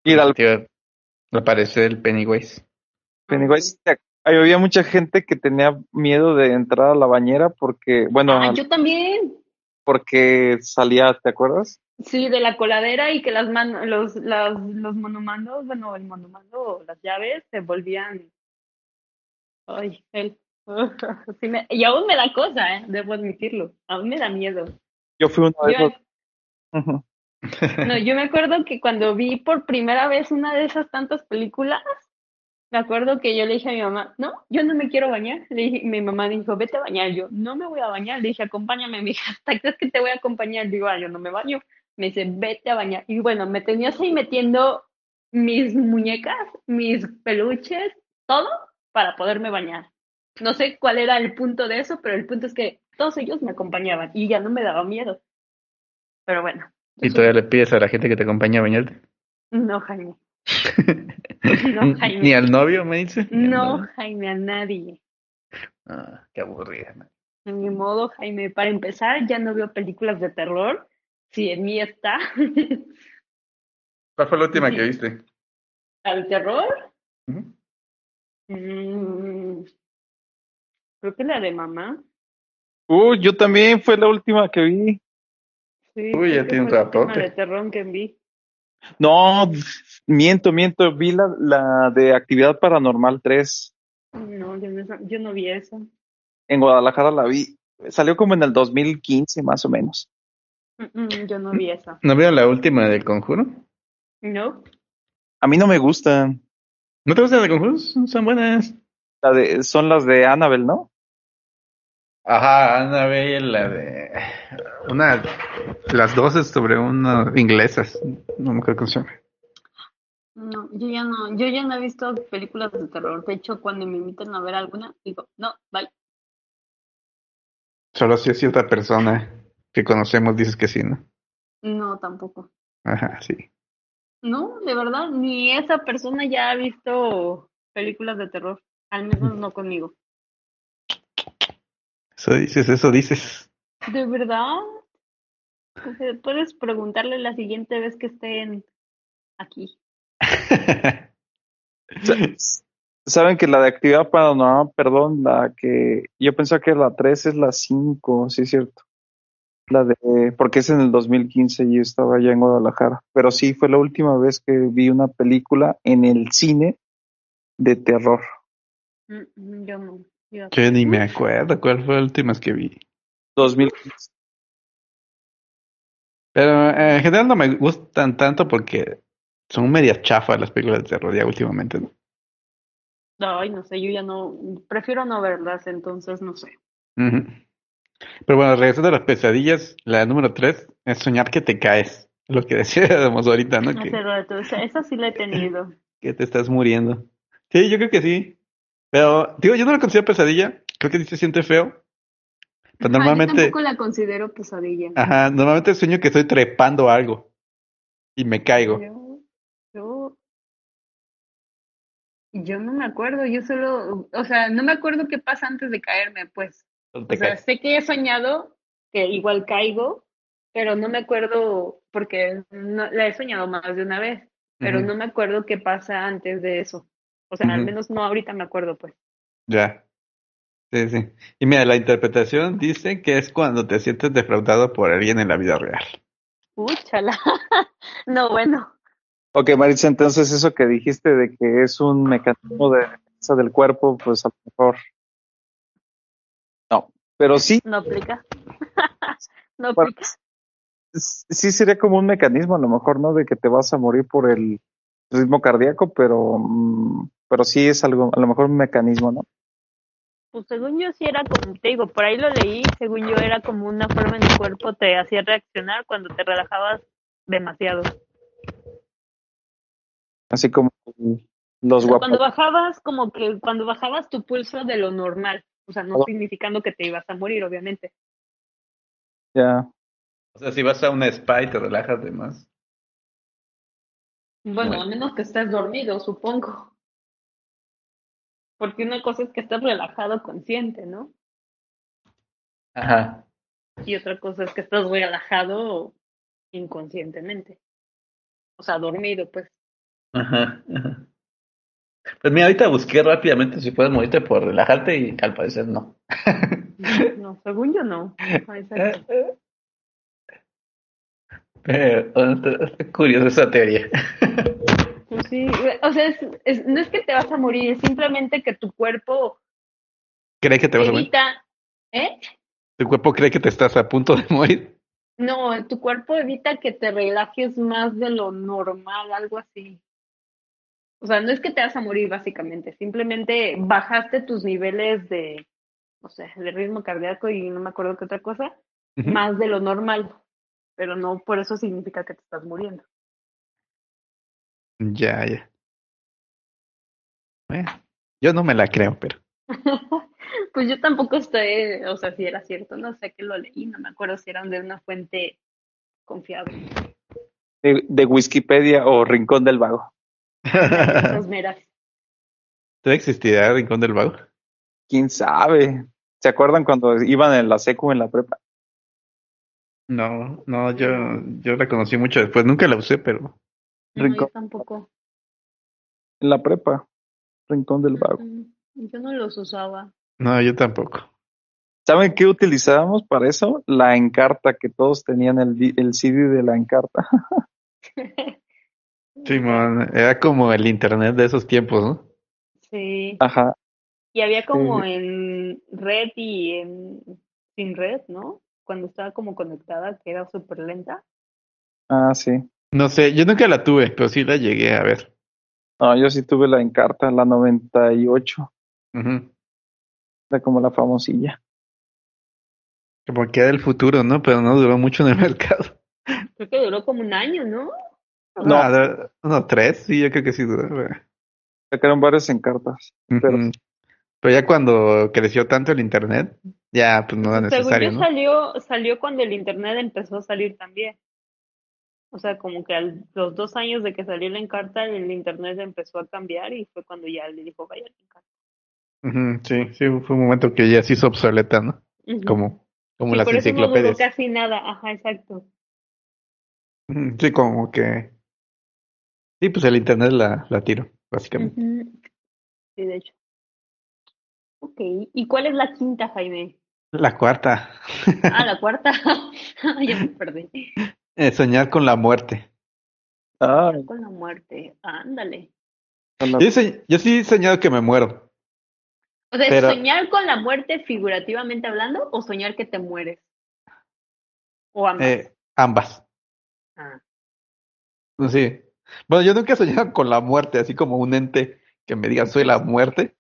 Ir al Tío, aparecer el Pennywise. Pennywise. Ahí había mucha gente que tenía miedo de entrar a la bañera porque, bueno, Ah, yo también. porque salía, ¿te acuerdas? Sí, de la coladera y que las man los, las, los monomandos, bueno, el monomando o las llaves se volvían. Ay, él. Sí me- y aún me da cosa, ¿eh? Debo admitirlo. Aún me da miedo. Yo fui uno de Yo, esos. No, yo me acuerdo que cuando vi por primera vez una de esas tantas películas, me acuerdo que yo le dije a mi mamá, no, yo no me quiero bañar. Le dije, mi mamá dijo, vete a bañar. Yo, no me voy a bañar. Le dije, acompáñame, mi hija, ¿hasta crees que te voy a acompañar? Digo, ah, yo no me baño. Me dice, vete a bañar. Y bueno, me tenías ahí metiendo mis muñecas, mis peluches, todo para poderme bañar. No sé cuál era el punto de eso, pero el punto es que todos ellos me acompañaban y ya no me daba miedo. Pero bueno, Y todavía le pides a la gente que te acompañe a bañarte. no, Jaime. No, Jaime. Ni al novio, me dice. No. Jaime, a nadie. Ah, qué aburrida. Ni modo, Jaime. Para empezar, ya no veo películas de terror. Si en mí está ¿Cuál fue la última Sí. que viste? al terror, mm, creo que la de mamá. Uy, yo también fue la última que vi. Sí, Uy, ya tiene un fue la última ratote. de terror que vi. No, miento, miento. Vi la, la de Actividad Paranormal 3. No, yo no, yo no vi eso. En Guadalajara la vi. Salió como en el 2015, más o menos. Mm, mm, yo no vi esa. ¿No vieron la última del conjuro? No. A mí no me gustan. ¿No te gustan de conjuros? Son buenas. La de, son las de Annabelle, ¿no? Ajá, Annabelle, la de. Una. Las dos es sobre unas inglesas. No me acuerdo cómo se llama. No, yo ya no, yo ya no he visto películas de terror. De hecho, cuando me invitan a ver alguna, digo, no, bye. Solo si es cierta persona que conocemos dices que sí, ¿no? No, tampoco. Ajá, sí. No, de verdad, ni esa persona ya ha visto películas de terror. Al menos no conmigo. Eso dices, eso dices. ¿De verdad? Puedes preguntarle la siguiente vez que estén aquí. Sa- Saben que la de Actividad Paranormal, perdón, la que yo pensaba que la 3 es la 5, sí es cierto. La de, porque es en el 2015 y yo estaba allá en Guadalajara. Pero sí, fue la última vez que vi una película en el cine de terror. Mm, Yo no. Yo- que ni me acuerdo cuál fue la última que vi. 2015. Pero eh, en general no me gustan tanto porque son medias chafas las películas de terror ya últimamente, ¿no? Ay, no sé, yo ya no, prefiero no verlas, entonces no sé. Ujú. Pero bueno, regresando a las pesadillas, la número tres es soñar que te caes. Lo que decíamos ahorita, ¿no? Hace Que, rato, esa, esa sí la he tenido. que te estás muriendo. Sí, yo creo que sí. Pero, digo, yo no lo considero pesadilla. Creo que sí se siente feo. Pero Ajá, yo normalmente, tampoco la considero pesadilla. ajá, normalmente sueño que estoy trepando algo y me caigo. Yo, yo, yo no me acuerdo, yo solo, o sea, no me acuerdo qué pasa antes de caerme, pues. Pues O sea, sé que he soñado que igual caigo, pero no me acuerdo porque no, la he soñado más de una vez, pero no me acuerdo qué pasa antes de eso. O sea, al menos no ahorita me acuerdo, pues. Ya. Sí, sí. Y mira, la interpretación dice que es cuando te sientes defraudado por alguien en la vida real. Úchala. no, bueno. Ok, Maritza, entonces eso que dijiste de que es un mecanismo de defensa del cuerpo, pues a lo mejor. Pero sí, No aplica. no aplica. sí sería como un mecanismo, a lo mejor, ¿no? De que te vas a morir por el ritmo cardíaco, pero, mm, pero sí es algo, a lo mejor un mecanismo, ¿no? Pues según yo sí era como, te digo, por ahí lo leí, según yo era como una forma en el cuerpo te hacía reaccionar cuando te relajabas demasiado. Así como los O sea, cuando bajabas, como que cuando bajabas tu pulso de lo normal, o sea, no Oh. significando que te ibas a morir, obviamente. Ya. O sea, si vas a un spa y te relajas de más. Bueno, Bueno. a menos que estés dormido, supongo. Porque una cosa es que estés relajado consciente, ¿no? Ajá. Y otra cosa es que estás relajado inconscientemente. O sea, dormido, pues. Ajá. ajá. Pues mira, ahorita busqué rápidamente si puedes morirte por relajarte y al parecer no. No, según yo no. Pero está, está curiosa esa teoría. Pues sí, o sea, es, es- no es que te vas a morir, es simplemente que tu cuerpo ¿Cree que te vas a morir? evita, ¿eh? ¿Tu cuerpo cree que te estás a punto de morir? No, tu cuerpo evita que te relajes más de lo normal, algo así. O sea, no es que te vas a morir básicamente, simplemente bajaste tus niveles de, no sé, de ritmo cardíaco y no me acuerdo qué otra cosa, más de lo normal, pero no por eso significa que te estás muriendo. Ya, ya. Bueno, yo no me la creo, pero. Pues yo tampoco estoy, o sea, si era cierto, no sé que lo leí, no me acuerdo si era de una fuente confiable. De, de Wikipedia o Rincón del Vago. Esas meras. ¿Todavía existirá Rincón del Vago? ¿Quién sabe? ¿Se acuerdan cuando iban en la secu en la prepa? No, no, yo, yo la conocí mucho después. Nunca la usé, pero. No, Rincón. yo tampoco. En la prepa. Rincón del Vago. Yo no los usaba. No, yo tampoco. ¿Saben qué utilizábamos para eso? La encarta, que todos tenían el, el CD de la encarta. Simón, era como el internet de esos tiempos, ¿no? Sí. Ajá. Y había como en red y en sin red, ¿no? Cuando estaba como conectada, que era súper lenta. Ah, sí. No sé, yo nunca la tuve, pero sí la llegué a ver. No, yo sí tuve la encarta, la 98. Ujú. Era como la famosilla. Como que era el futuro, ¿no? Pero no duró mucho en el mercado. Creo que duró como un año, ¿no? No. No, de- no, tres, sí, yo creo que sí. Sacaron varias encartas. Pero Ujú. Pero ya cuando creció tanto el internet, ya pues no era Según necesario, yo ¿no? salió, salió cuando el internet empezó a salir también. O sea, como que a los dos años de que salió la encarta, el internet empezó a cambiar y fue cuando ya le dijo, vaya la encarta. Sí, sí, fue un momento que ya se hizo obsoleta, ¿no? Como, como Sí, las por eso no duró enciclopedias. casi nada, ajá, exacto. Sí, como que... Sí, pues el internet la, la tiro, básicamente. Sí, de hecho. Ok, ¿y cuál es la quinta, Jaime? La cuarta, Ah, la cuarta. ya me perdí. eh, soñar con la muerte. Ah, Con la muerte, ándale. la- Yo, yo sí he soñado que me muero. O sea, ¿es Pero- soñar con la muerte figurativamente hablando o soñar que te mueres? O ambas. Eh, ambas. Ah. Sí. Bueno, yo nunca he soñado con la muerte, así como un ente que me diga soy la muerte.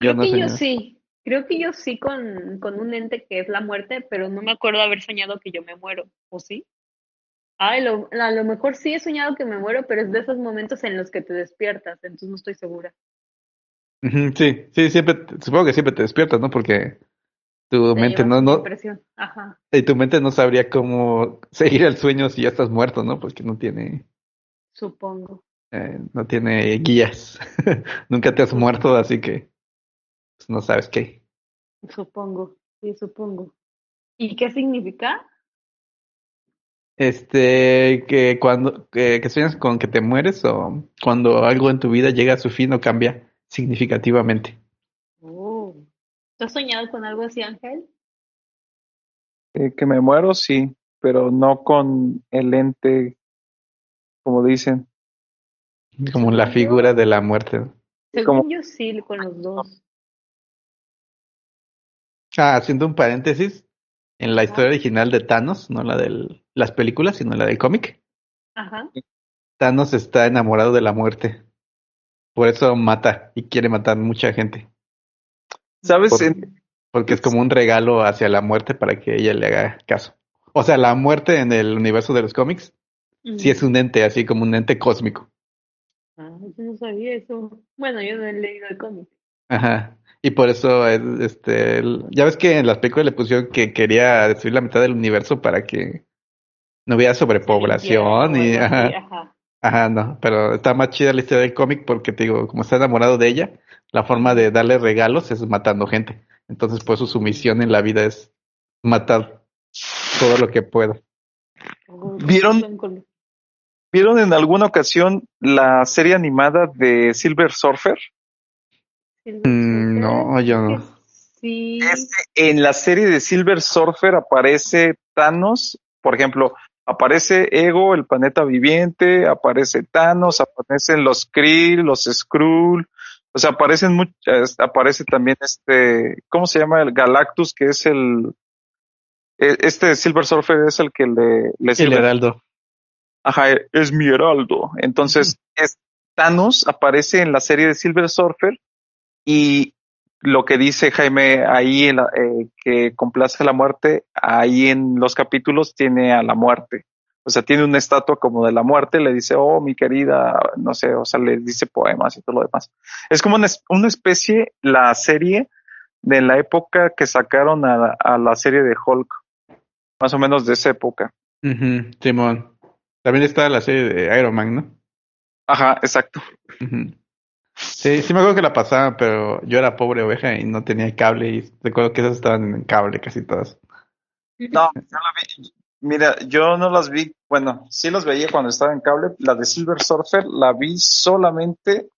Yo Creo no he que yo sí. Creo que yo sí con, con un ente que es la muerte, pero no me acuerdo haber soñado que yo me muero. ¿O sí? Ay, lo, a lo mejor sí he soñado que me muero, pero es de esos momentos en los que te despiertas, entonces no estoy segura. Sí, sí, siempre, supongo que siempre te despiertas, ¿no? Porque tu Te mente no, no. Ajá, y tu mente no sabría cómo seguir el sueño si ya estás muerto, ¿no? Porque no tiene, supongo. eh, no tiene guías. Nunca te has muerto, así que pues, no sabes qué. Supongo. Sí, supongo. ¿Y qué significa? Este, que cuando, que, que sueñas con que te mueres o cuando algo en tu vida llega a su fin o cambia significativamente. Oh. ¿Tú has soñado con algo así, Ángel? Eh, que me muero, sí, pero no con el ente, como dicen. Como la figura de la muerte. Según Como- yo sí, con los dos. Ah, haciendo un paréntesis, en la historia original de Thanos, no la de las películas, sino la del cómic, Ajá. Thanos está enamorado de la muerte. Por eso mata y quiere matar mucha gente. ¿Sabes? Por- En- Porque es como un regalo hacia la muerte para que ella le haga caso. O sea, la muerte en el universo de los cómics sí es un ente, así como un ente cósmico. Ah, yo no sabía eso. Bueno, yo no he leído el cómic. Ajá. Y por eso, es, este, el- ya ves que en las películas le pusieron que quería destruir la mitad del universo para que no hubiera sobrepoblación y, o algo ajá, ajá. ajá, no, pero está más chida la historia del cómic porque te digo, como está enamorado de ella, la forma de darle regalos es matando gente. Entonces, por eso su misión en la vida es matar todo lo que pueda. ¿Vieron? ¿Vieron en alguna ocasión la serie animada de Silver Surfer? Silver Mm, no, Surfer, yo no. Sí. Este, en la serie de Silver Surfer aparece Thanos, por ejemplo, aparece Ego, el planeta viviente, aparece Thanos, aparecen los Kree, los Skrull, o sea, aparecen muchas, aparece también este, ¿cómo se llama? El Galactus, que es el, e- este Silver Surfer es el que le, le El heraldo. Ajá, es mi heraldo. Entonces, es, Thanos aparece en la serie de Silver Surfer y lo que dice Jaime ahí, en la- eh, que complace a la muerte, ahí en los capítulos tiene a la muerte. O sea, tiene una estatua como de la muerte, le dice, oh, mi querida, no sé, o sea, le dice poemas y todo lo demás. Es como una, es- una especie, la serie de la época que sacaron a, a la serie de Hulk, más o menos de esa época. Ujú, Simón. También está la serie de Iron Man, ¿no? Ajá, exacto. Sí, sí me acuerdo que la pasaban, pero yo era pobre oveja y no tenía cable y recuerdo que esas estaban en cable casi todas. No, yo la vi. Mira, yo no las vi. Bueno, sí las veía cuando estaba en cable. La de Silver Surfer la vi solamente,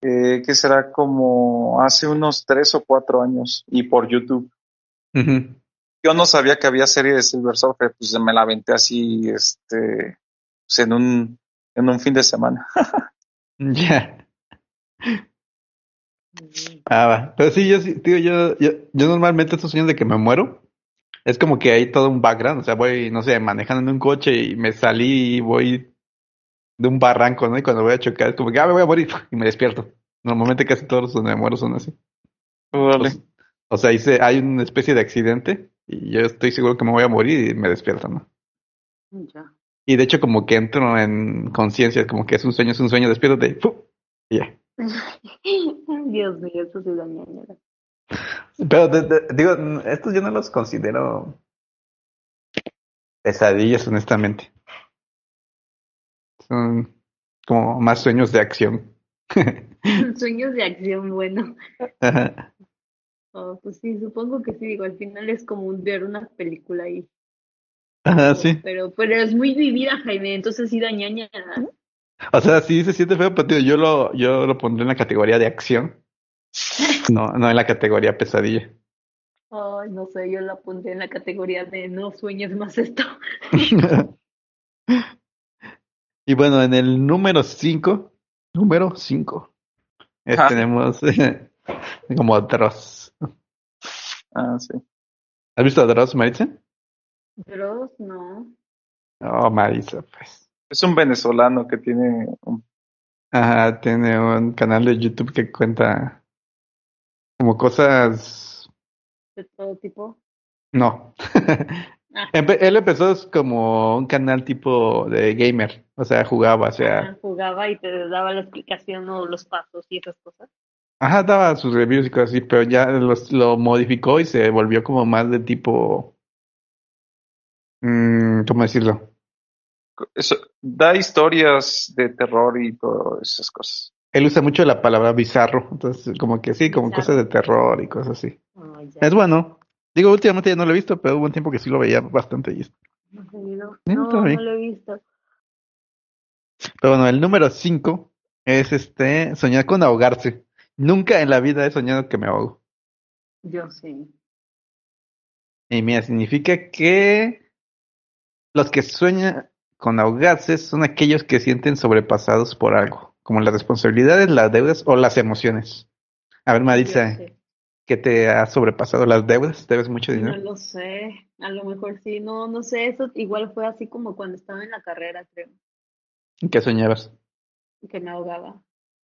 eh, que será como hace unos tres o cuatro años y por YouTube. Yo no sabía que había serie de Silver Surfer, pues me la aventé así, este, pues en un, en un fin de semana. Ya. Ah, va. Pero sí, yo sí, tío, yo, yo, yo normalmente estos sueños de que me muero, es como que hay todo un background, o sea, voy, no sé, manejando en un coche y me salí y voy de un barranco, ¿no? Y cuando voy a chocar, es como que, ah, me voy a morir, y me despierto. Normalmente casi todos los donde me muero son así. Órale. O sea, hice, hay una especie de accidente y yo estoy seguro que me voy a morir y me despierto, ¿no? Ya. Y de hecho como que entro en conciencia, como que es un sueño, es un sueño, despiértate, y ya. Dios mío, eso sí da ñañara. Pero de- de- digo, estos yo no los considero pesadillas, honestamente. Son como más sueños de acción. Sueños de acción, bueno. Ajá. Oh, pues sí, supongo que sí, digo, al final es como un- ver una película ahí. Ajá, sí. Pero, pero es muy vivida, Jaime, entonces sí da ñañara. O sea, sí se siente feo, pero tío, yo lo, yo lo pondré en la categoría de acción. No, no en la categoría pesadilla. Ay, no sé, yo la pondré en la categoría de no sueñes más esto. Y bueno, en el número 5, número 5, Ajá. tenemos como Dross. Ah, sí. ¿Has visto a Dross, Maritza? Dross, no. Oh, Marisa, pues. Es un venezolano que tiene un Ajá, tiene un canal de YouTube que cuenta como cosas. De todo tipo. No. Ah. Él empezó como un canal tipo de gamer, o sea, jugaba, o sea, Ah, jugaba y te daba la explicación o los pasos y esas cosas. Ajá, daba sus reviews y cosas así, pero ya los, lo modificó y se volvió como más de tipo, mm, ¿cómo decirlo? eso, da historias de terror y todas esas cosas. Él usa mucho la palabra bizarro, entonces como que sí, como Bizarro. cosas de terror y cosas así. Oh. Es bueno, Digo, últimamente ya no lo he visto, pero hubo un tiempo que sí lo veía bastante. y- No, no lo he visto. Pero bueno, el número 5 es este, soñar con ahogarse. Nunca en la vida he soñado que me ahogo. Yo sí. Y mira, significa que los que sueñan con ahogarse son aquellos que sienten sobrepasados por algo, como las responsabilidades, las deudas o las emociones. A ver, sí. ¿qué te ha sobrepasado? ¿Las deudas? ¿Debes mucho No dinero? lo sé. A lo mejor sí. No, no sé. Eso igual fue así como cuando estaba en la carrera, creo. ¿En qué soñabas? Que me ahogaba.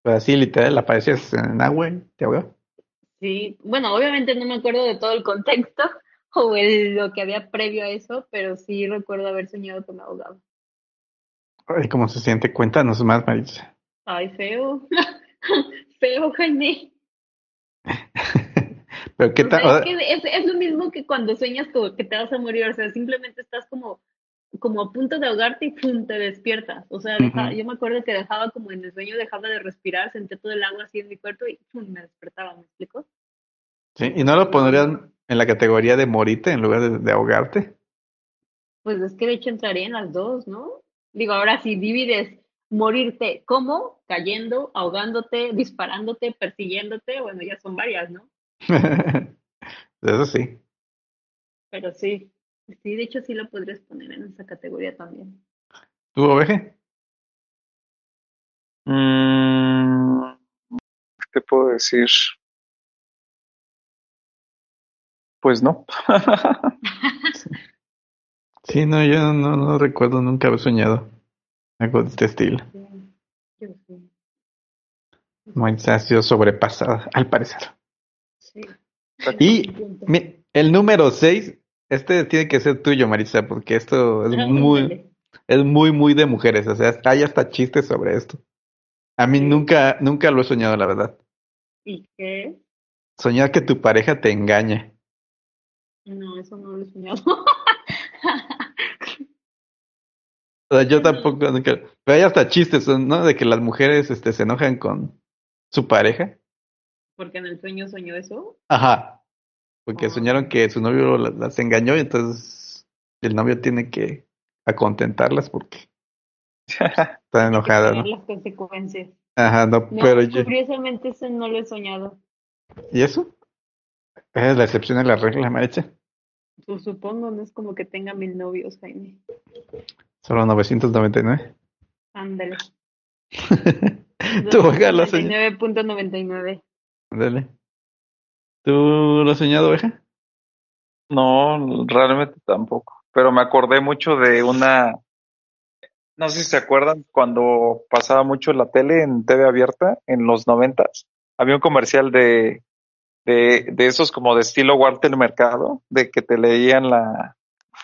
Pues así, literal, apareces en agua te ahogas. Sí. Bueno, obviamente no me acuerdo de todo el contexto o el- lo que había previo a eso, pero sí recuerdo haber soñado que me ahogaba. Ay, ¿cómo se siente? Cuéntanos más, Maritza. Ay, feo. Feo, Jaime. Pero qué O tal, sea, es, que es, es lo mismo que cuando sueñas como que te vas a morir, o sea, simplemente estás como, como a punto de ahogarte y ¡pum! te despiertas. O sea, deja- Ujú. yo me acuerdo que dejaba como en el sueño, dejaba de respirar, senté todo el agua así en mi cuerpo y ¡pum! me despertaba, ¿me explico? sí, ¿y no lo pondrían en la categoría de morirte en lugar de, de ahogarte? Pues es que de hecho entraría en las dos, ¿no? Digo, ahora si divides morirte, ¿cómo? Cayendo, ahogándote, disparándote, persiguiéndote, bueno, ya son varias, ¿no? Eso sí. Pero sí, sí, de hecho sí lo podrías poner en esa categoría también. ¿Tú, oveje? Mm, ¿Qué te puedo decir? Pues no. Sí, no, yo no, no recuerdo nunca haber soñado algo de este estilo. Sí, yo sí. Maritza ha sido sobrepasada, al parecer. Sí. Y mi- el número 6, este tiene que ser tuyo, Maritza, porque esto es Ah, muy, ándale. es muy, muy de mujeres. O sea, hay hasta chistes sobre esto. A mí Sí. nunca, nunca lo he soñado, la verdad. ¿Y qué? Soñar que tu pareja te engaña. No, eso no lo he soñado. O sea, yo tampoco, nunca. Pero hay hasta chistes, ¿no? De que las mujeres, este, se enojan con su pareja. Porque en el sueño soñó eso. Ajá. Porque soñaron que su novio la- las engañó y entonces el novio tiene que acontentarlas porque está enojada, Hay que ¿no? las consecuencias. Ajá, no, No, pero yo- curiosamente eso no lo he soñado. ¿Y eso? Es la excepción de la regla, Maritza. Pues supongo, no es como que tenga mil novios, Jaime. Solo 999. Ándale. Tú, oveja, lo has soñado. 99.99. Ándale. ¿Tú lo has soñado, oveja? No, realmente tampoco. Pero me acordé mucho de una, no sé si se acuerdan, cuando pasaba mucho la tele en TV abierta en los noventas, había un comercial de, de, de esos como de estilo Walter Mercado, de que te leían la,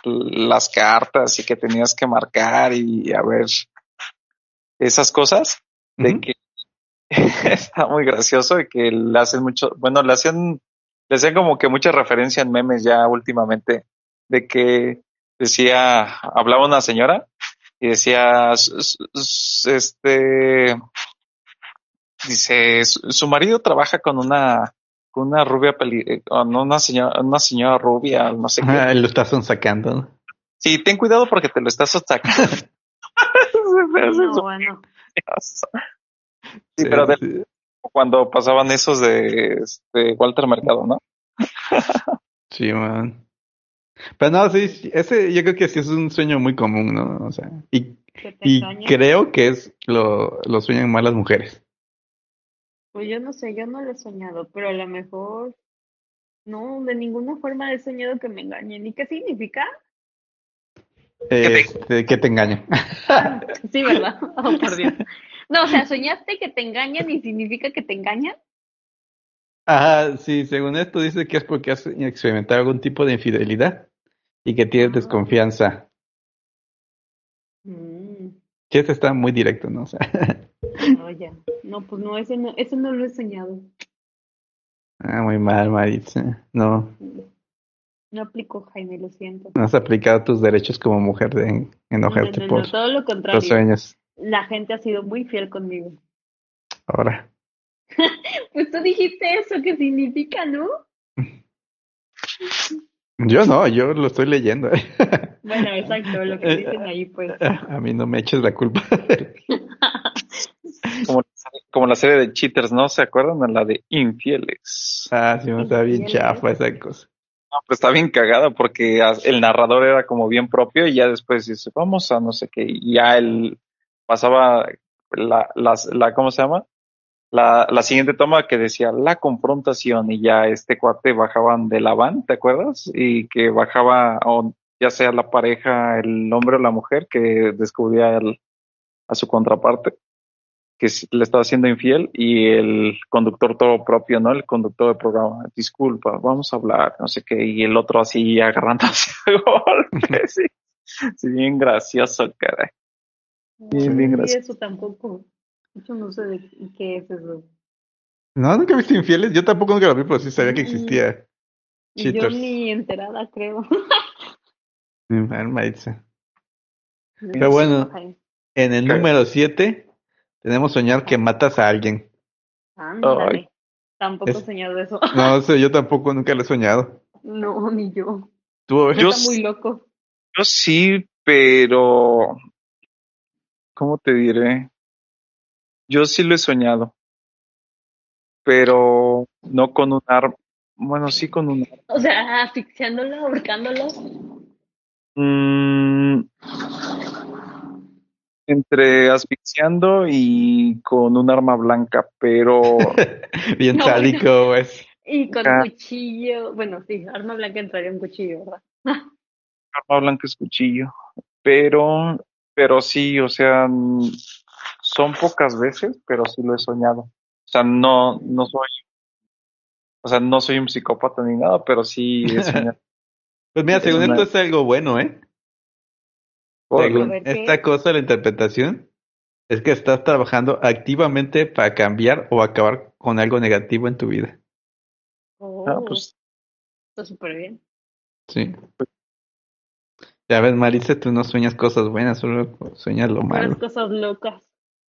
las cartas y que tenías que marcar y a ver esas cosas, de que está muy gracioso y que le hacen mucho, bueno, le hacían, le hacían como que mucha referencia en memes ya últimamente, de que decía, hablaba una señora y decía, "S- s- s- este, dice, su, marido trabaja con una, con una rubia, peli, eh, con una señora, una señora rubia, no sé qué. Ah, lo estás sacando. Sí, ten cuidado porque te lo estás sacando. No, bueno. Sí, pero de-. Cuando pasaban esos de, este, Walter Mercado, ¿no? Sí, man. Pero no, sí, ese yo creo que sí es un sueño muy común, ¿no? O sea, y, Que te y engañen. creo que es lo, lo sueñan más las mujeres. Pues yo no sé, yo no lo he soñado, pero a lo mejor no, de ninguna forma he soñado que me engañen. ¿Y qué significa? te- Este, que te engañan. Sí, ¿verdad? Oh, por Dios. No, o sea, soñaste que te engañan y significa que te engañan. Ajá, sí, según esto dice que es porque has experimentado algún tipo de infidelidad y que tienes Ah. desconfianza. Mm, Que este está muy directo, ¿no? O sea, no, ya. No, pues no, ese no, ese no lo he soñado. ah, muy mal, Maritza. No, Mm. No aplico, Jaime, lo siento. no has aplicado tus derechos como mujer de en- enojarte No, no, por todo lo los contrario. sueños. La gente ha sido muy fiel conmigo. Ahora. Pues tú dijiste eso, ¿qué significa, no? Yo no, yo lo estoy leyendo. Bueno, exacto, lo que dicen ahí, pues. A mí no me eches la culpa. Como, como la serie de Cheaters, ¿no? ¿Se acuerdan? La de Infieles. Ah, sí, me está bien chafa esa cosa. No, pero está bien cagada porque el narrador era como bien propio y ya después dice, vamos a no sé qué, y ya él pasaba la, la, ¿cómo se llama? La, la siguiente toma que decía la confrontación y ya este cuate bajaban de la van, ¿te acuerdas? Y que bajaba, o ya sea la pareja, el hombre o la mujer que descubría el- a su contraparte que le estaba siendo infiel y el conductor todo propio, ¿no? El conductor del programa, disculpa, vamos a hablar, no sé qué, y el otro así agarrándose a golpes, sí, sí, bien gracioso, caray. Bien, bien Sí, gracioso. eso tampoco. Hecho, no sé de qué es eso. No, nunca he visto infieles. Yo tampoco nunca lo vi, pero sí sabía que existía. Y Yo ni enterada, creo. Dice. Pero bueno. En el número 7 tenemos soñar que matas a alguien. Ándale. Tampoco Es- he soñado eso. No, eso yo tampoco nunca lo he soñado. No, ni yo. ¿Tú? Yo Está muy loco. Yo sí, pero, ¿cómo te diré? Yo sí lo he soñado, pero no con un arma, bueno, sí con un arma. O sea, asfixiándolo, ahorcándolo. Mm, entre asfixiando y con un arma blanca, pero Bien No, sádico, pues. Y con Ah. cuchillo. Bueno, sí, arma blanca entraría un cuchillo, ¿verdad? arma blanca es cuchillo. Pero, pero sí, o sea, mm, son pocas veces, pero sí lo he soñado. O sea, no, no soy, o sea, no soy un psicópata ni nada, pero sí he soñado. Pues mira, según Es una- esto es algo bueno, ¿eh? Según esta cosa, la interpretación, es que estás trabajando activamente para cambiar o acabar con algo negativo en tu vida. Oh, Ah, pues, está súper bien. Sí. Ya ves, Marisa, tú no sueñas cosas buenas, solo sueñas lo malo. cosas locas.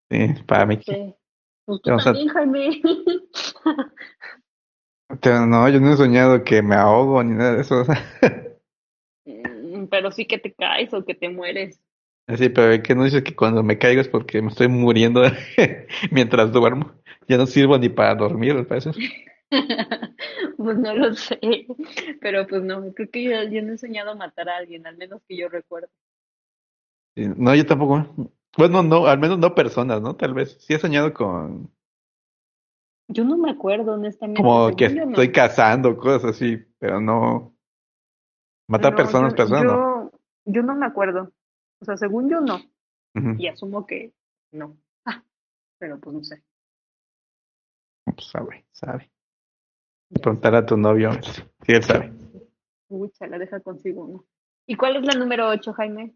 Sí, para mí. Sí. Pues tú a- también, Jaime. Pero no, yo no he soñado que me ahogo ni nada de eso. Mm, Pero sí que te caes o que te mueres. Sí, pero que no dices que cuando me caigo es porque me estoy muriendo mientras duermo. Ya no sirvo ni para dormir, me parece. Pues no lo sé. Pero pues no, creo que yo, yo no he soñado matar a alguien, al menos que yo recuerde. No, yo tampoco. Bueno, no, al menos no personas, ¿no? Tal vez. Sí he soñado con Yo no me acuerdo, honestamente. como que yo, no. estoy cazando, cosas así, pero no. Matar No, personas, yo, personas, no. yo, yo no me acuerdo. O sea, según yo no. Y asumo que no. Ah, pero pues no sé. Pues sabe, sabe. Preguntar a tu novio, si él sabe. Uy, la deja consigo uno. ¿Y cuál es la número 8, Jaime?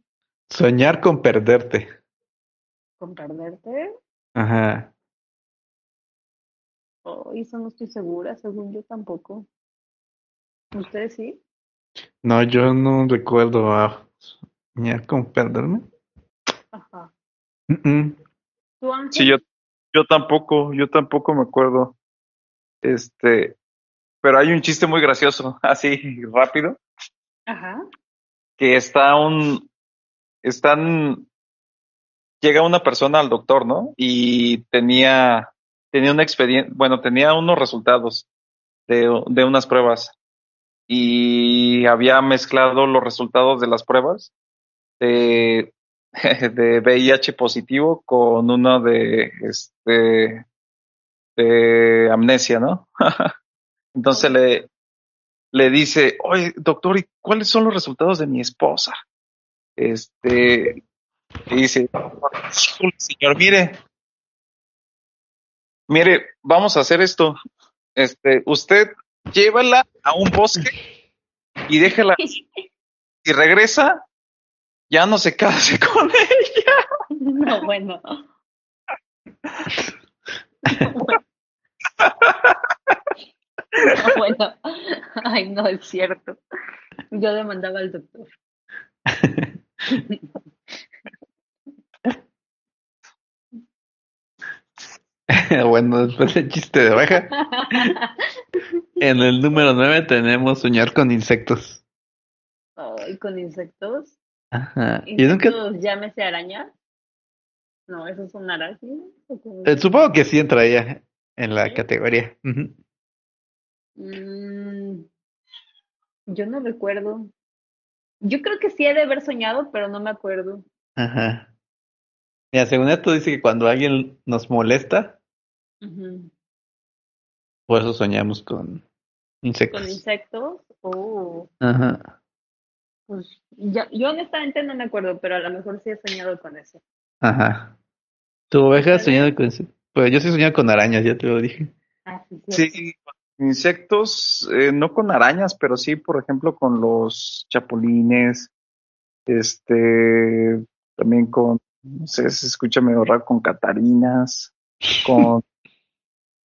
Soñar con perderte. ¿Con perderte? Ajá. Oh, eso no estoy segura, según yo tampoco. ¿Ustedes sí? No, yo no recuerdo a soñar con perderme. Ajá. Mm, mm. Sí, yo, yo tampoco, yo tampoco me acuerdo. Este, pero hay un chiste muy gracioso, así rápido, Ajá. que está un, están, llega una persona al doctor, ¿no? Y tenía, tenía un expediente, bueno, tenía unos resultados de, de unas pruebas y había mezclado los resultados de las pruebas de, de VIH positivo con uno de, este, de amnesia, ¿no? Entonces le, le dice, oye, doctor, ¿y cuáles son los resultados de mi esposa? Este, y dice, "Híjole, señor, mire, mire, vamos a hacer esto. Este, usted llévala a un bosque y déjela, y regresa, ya no se case con ella. No, bueno. No, bueno. Ay, no es cierto. Yo demandaba al doctor. bueno, después del chiste de oveja. En el número 9 tenemos soñar con insectos. con insectos. Ajá. ¿Y nunca? Insectos, llámese arañas. No, esos son arácnidos. ¿o cómo? Eh, supongo que sí entraría en la ¿Sí? categoría. Ujú. Mm, yo no recuerdo. Yo creo que sí he de haber soñado, pero no me acuerdo. Ajá. Mira, según esto dice que cuando alguien nos molesta, por eso soñamos con insectos. Con insectos. Oh, Ajá. pues ya, yo honestamente no me acuerdo, pero a lo mejor sí he soñado con eso. Ajá. ¿Tu oveja ha soñado con? Pues yo sí he soñado con arañas, ya te lo dije. Ah, sí. Sí, insectos, eh, no con arañas, pero sí, por ejemplo, con los chapulines, este, también con, no sé, se escucha medio raro, con catarinas, con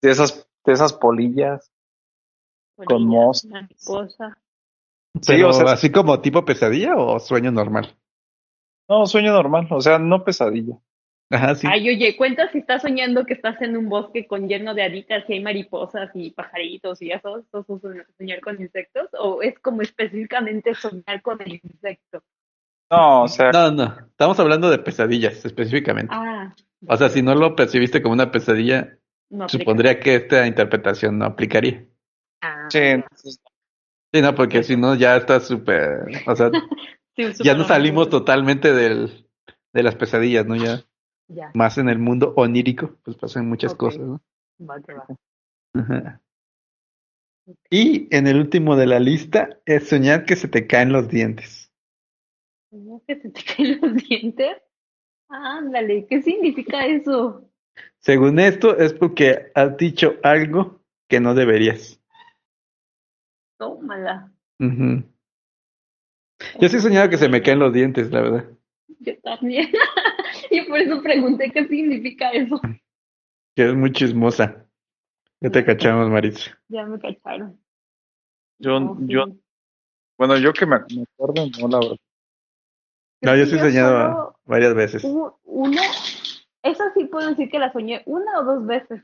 de esas, de esas polillas. con Polilla, mos- mariposa. Sí, Pero o sea- así como tipo pesadilla o sueño normal. No, sueño normal, o sea, no pesadilla. Ajá, sí. Ay, oye, cuenta si estás soñando que estás en un bosque con lleno de haditas y hay mariposas y pajaritos y eso, ¿eso es soñ- soñar con insectos? ¿O es como específicamente soñar con el insecto? No, o sea, No, no. Estamos hablando de pesadillas específicamente. Ah, O sea, si no lo percibiste como una pesadilla, no supondría que esta interpretación no aplicaría. Ah, sí, entonces, Sí, no, porque si no ya está súper, o sea, sí, ya no salimos totalmente del, de las pesadillas, ¿no? Ya Ya, más en el mundo onírico, pues pasan muchas cosas, ¿no? va que va. Ajá. Y en el último de la lista es soñar que se te caen los dientes. ¿Cómo que se te caen los dientes? Ándale, ¿qué significa eso? Según esto es porque has dicho algo que no deberías. Tómala. Ujú. Yo sí he soñado que se me caen los dientes, la verdad. Yo también. y por eso pregunté qué significa eso. Que es muy chismosa. Ya te cachamos, Maritza. Ya me cacharon. yo, No, sí. yo, bueno, yo que me, me acuerdo, no, la verdad. No, yo sí he soñado varias veces. hubo una, esa sí puedo decir que la soñé una o dos veces,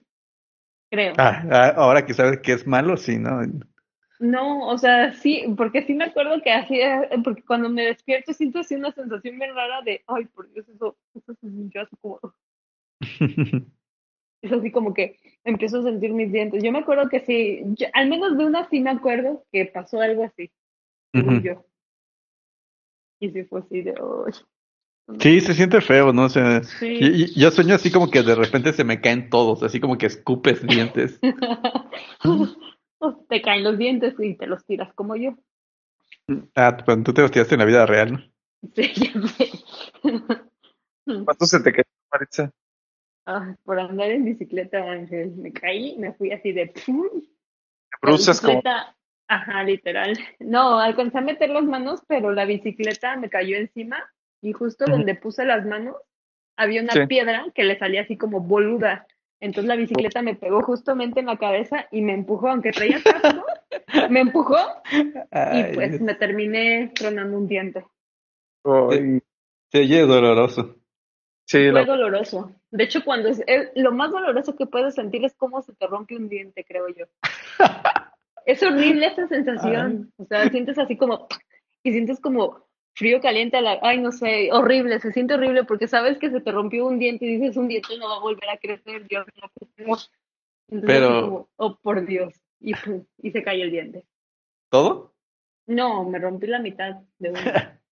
creo. Ah, ah, ahora que sabes que es malo, sí, ¿no? No, o sea, sí, porque sí me acuerdo que así, porque cuando me despierto siento así una sensación bien rara de, ay, por Dios, eso, eso se sintió así como, es así como que empiezo a sentir mis dientes. Yo me acuerdo que sí, yo- al menos de una sí me acuerdo que pasó algo así, Ujú. yo. Y sí fue así de, ay. Sí, se siente feo, ¿no? O sea, Sí. y- y- yo sueño así como que de repente se me caen todos, así como que escupes dientes. te caen los dientes y te los tiras como yo. Ah, pero tú te los tiraste en la vida real, ¿no? Sí, ya sé. ¿Cuánto se te cayó, Maritza? Ah, por andar en bicicleta, Ángel, me caí, me fui así de... La Bruces como, Ajá, literal. No, alcancé a meter las manos, pero la bicicleta me cayó encima y justo donde puse las manos había una Sí. piedra que le salía así como boluda. Entonces la bicicleta me pegó justamente en la cabeza y me empujó, aunque traía casco, me empujó y pues me terminé tronando un diente. Ay, se oye doloroso. sí, Fue la- doloroso. De hecho, cuando es, es- lo más doloroso que puedes sentir es cómo se te rompe un diente, creo yo. Es horrible esa sensación. O sea, sientes así como y sientes como frío caliente a la, ay, no sé, horrible, se siente horrible porque sabes que se te rompió un diente y dices un diente no va a volver a crecer, Dios no. Entonces, Pero- así como, oh, por Dios. Y, se cae el diente. ¿Todo? No, me rompí la mitad de uno.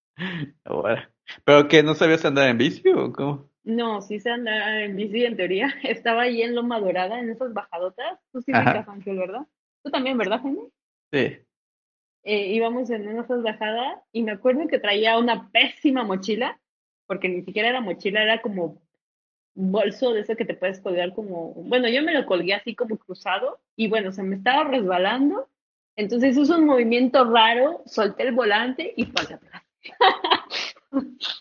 Bueno. ¿Pero que no sabías andar en bici o cómo? No, sí sé andar en bici en teoría. Estaba ahí en Loma Dorada, en esas bajadotas. Tú sí ubicas, Ángel, ¿verdad? Tú también, ¿verdad, Jaime? Sí. Eh, íbamos en una bajadas y me acuerdo que traía una pésima mochila, porque ni siquiera era mochila, era como bolso de ese que te puedes colgar como, bueno, yo me lo colgué así como cruzado y bueno, se me estaba resbalando, entonces hice un movimiento raro, solté el volante y pasé atrás.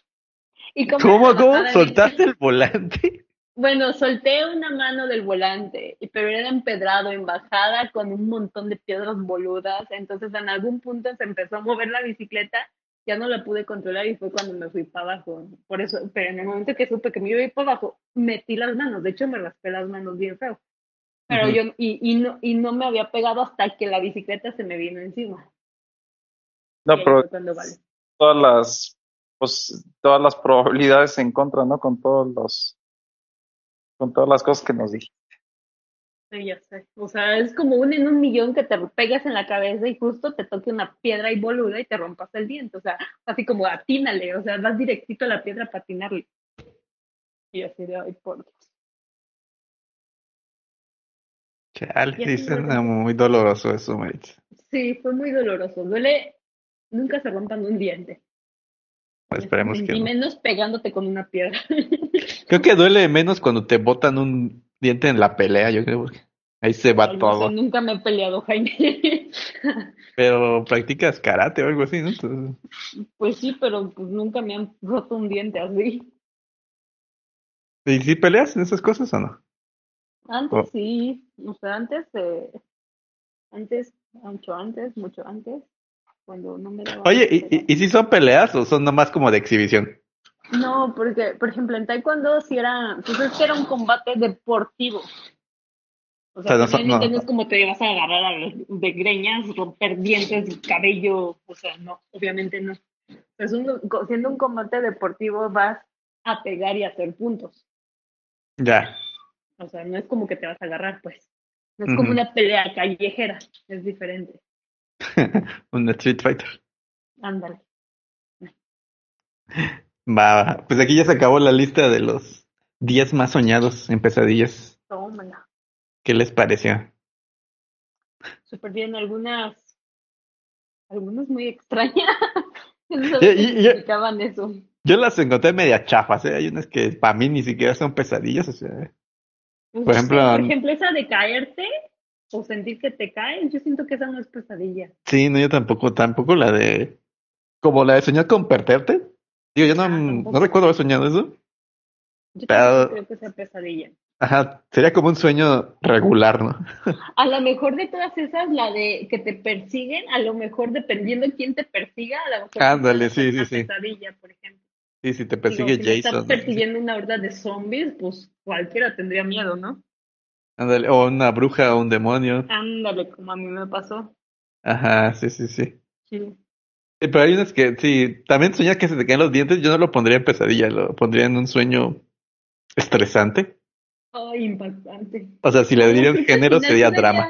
Y como ¿Cómo, cómo? bajada ¿Soltaste el volante? Bueno, solté una mano del volante, pero era empedrado en bajada con un montón de piedras boludas. Entonces, en algún punto se empezó a mover la bicicleta, ya no la pude controlar y fue cuando me fui para abajo. Por eso, pero en el momento que supe que me iba a ir para abajo, metí las manos. De hecho, me raspé las manos bien feo. Pero yo, y, y, no, y no me había pegado hasta que la bicicleta se me vino encima. no, pero vale. todas las, pues, todas las probabilidades en contra, ¿no? Con todos los, con todas las cosas que nos dijiste. Sí, ya sé. O sea, es como un en un millón que te pegas en la cabeza y justo te toque una piedra y boluda y te rompas el diente. O sea, así como atínale, o sea, vas directito a la piedra para atinarle. Y así de, ay, por Dios. Chale, suena duele. muy doloroso eso, Maritza. Sí, fue muy doloroso. Duele, nunca se rompan un diente. Pues esperemos que y no. menos pegándote con una piedra. Creo que duele menos cuando te botan un diente en la pelea, yo creo. porque Ahí se va no todo. nunca me he peleado, Jaime. Pero practicas karate o algo así, ¿no? Entonces, pues sí, pero pues nunca me han roto un diente así. ¿Y si peleas en esas cosas o no? Antes Oh. sí, o sea, antes, eh, antes, mucho antes, mucho antes, cuando no me daba Oye, gusto ¿y, y, y si son peleas o son nomás como de exhibición? No, porque, por ejemplo, en Taekwondo sí era, pues es que era un combate deportivo. O O sea, no no. es como te vas a agarrar a los- de greñas, romper dientes, cabello, o sea, no, obviamente no. Es un, co- siendo un combate deportivo vas a pegar y a hacer puntos. Ya. O sea, no es como que te vas a agarrar, pues. No es como una pelea callejera, es diferente. Un Street Fighter. Ándale. Va, va. Pues aquí ya se acabó la lista de los 10 más soñados en pesadillas. Tómala. ¿Qué les pareció? Súper bien, algunas, algunas muy extrañas. Yo no Y- sabía y- que y- significaban eso. Yo las encontré media chafas, ¿eh? Hay unas que para mí ni siquiera son pesadillas, o sea. Por ejemplo, por ejemplo, esa de caerte o sentir que te caes, yo siento que esa no es pesadilla. Sí, no, yo tampoco, tampoco la de. Como la de soñar con perderte. Digo, yo no, Ah, no recuerdo haber soñado eso. Yo Pero- creo que sea pesadilla. Ajá, sería como un sueño regular, ¿no? A lo mejor de todas esas, la de que te persiguen, a lo mejor dependiendo quién te persiga, a lo mejor Ándale, sí, sí, sí. pesadilla, por ejemplo. Sí, si te Digo, persigue si está Jason. persiguiendo una horda de zombies, pues cualquiera tendría miedo, ¿no? Ándale, o una bruja o un demonio. Ándale, como a mí me pasó. Ajá, sí, sí, sí. Sí. Pero hay unas que, sí, también soñar que se te caen los dientes, yo no lo pondría en pesadilla, lo pondría en un sueño estresante. Ay, impactante. O sea, si le diría un género sería drama.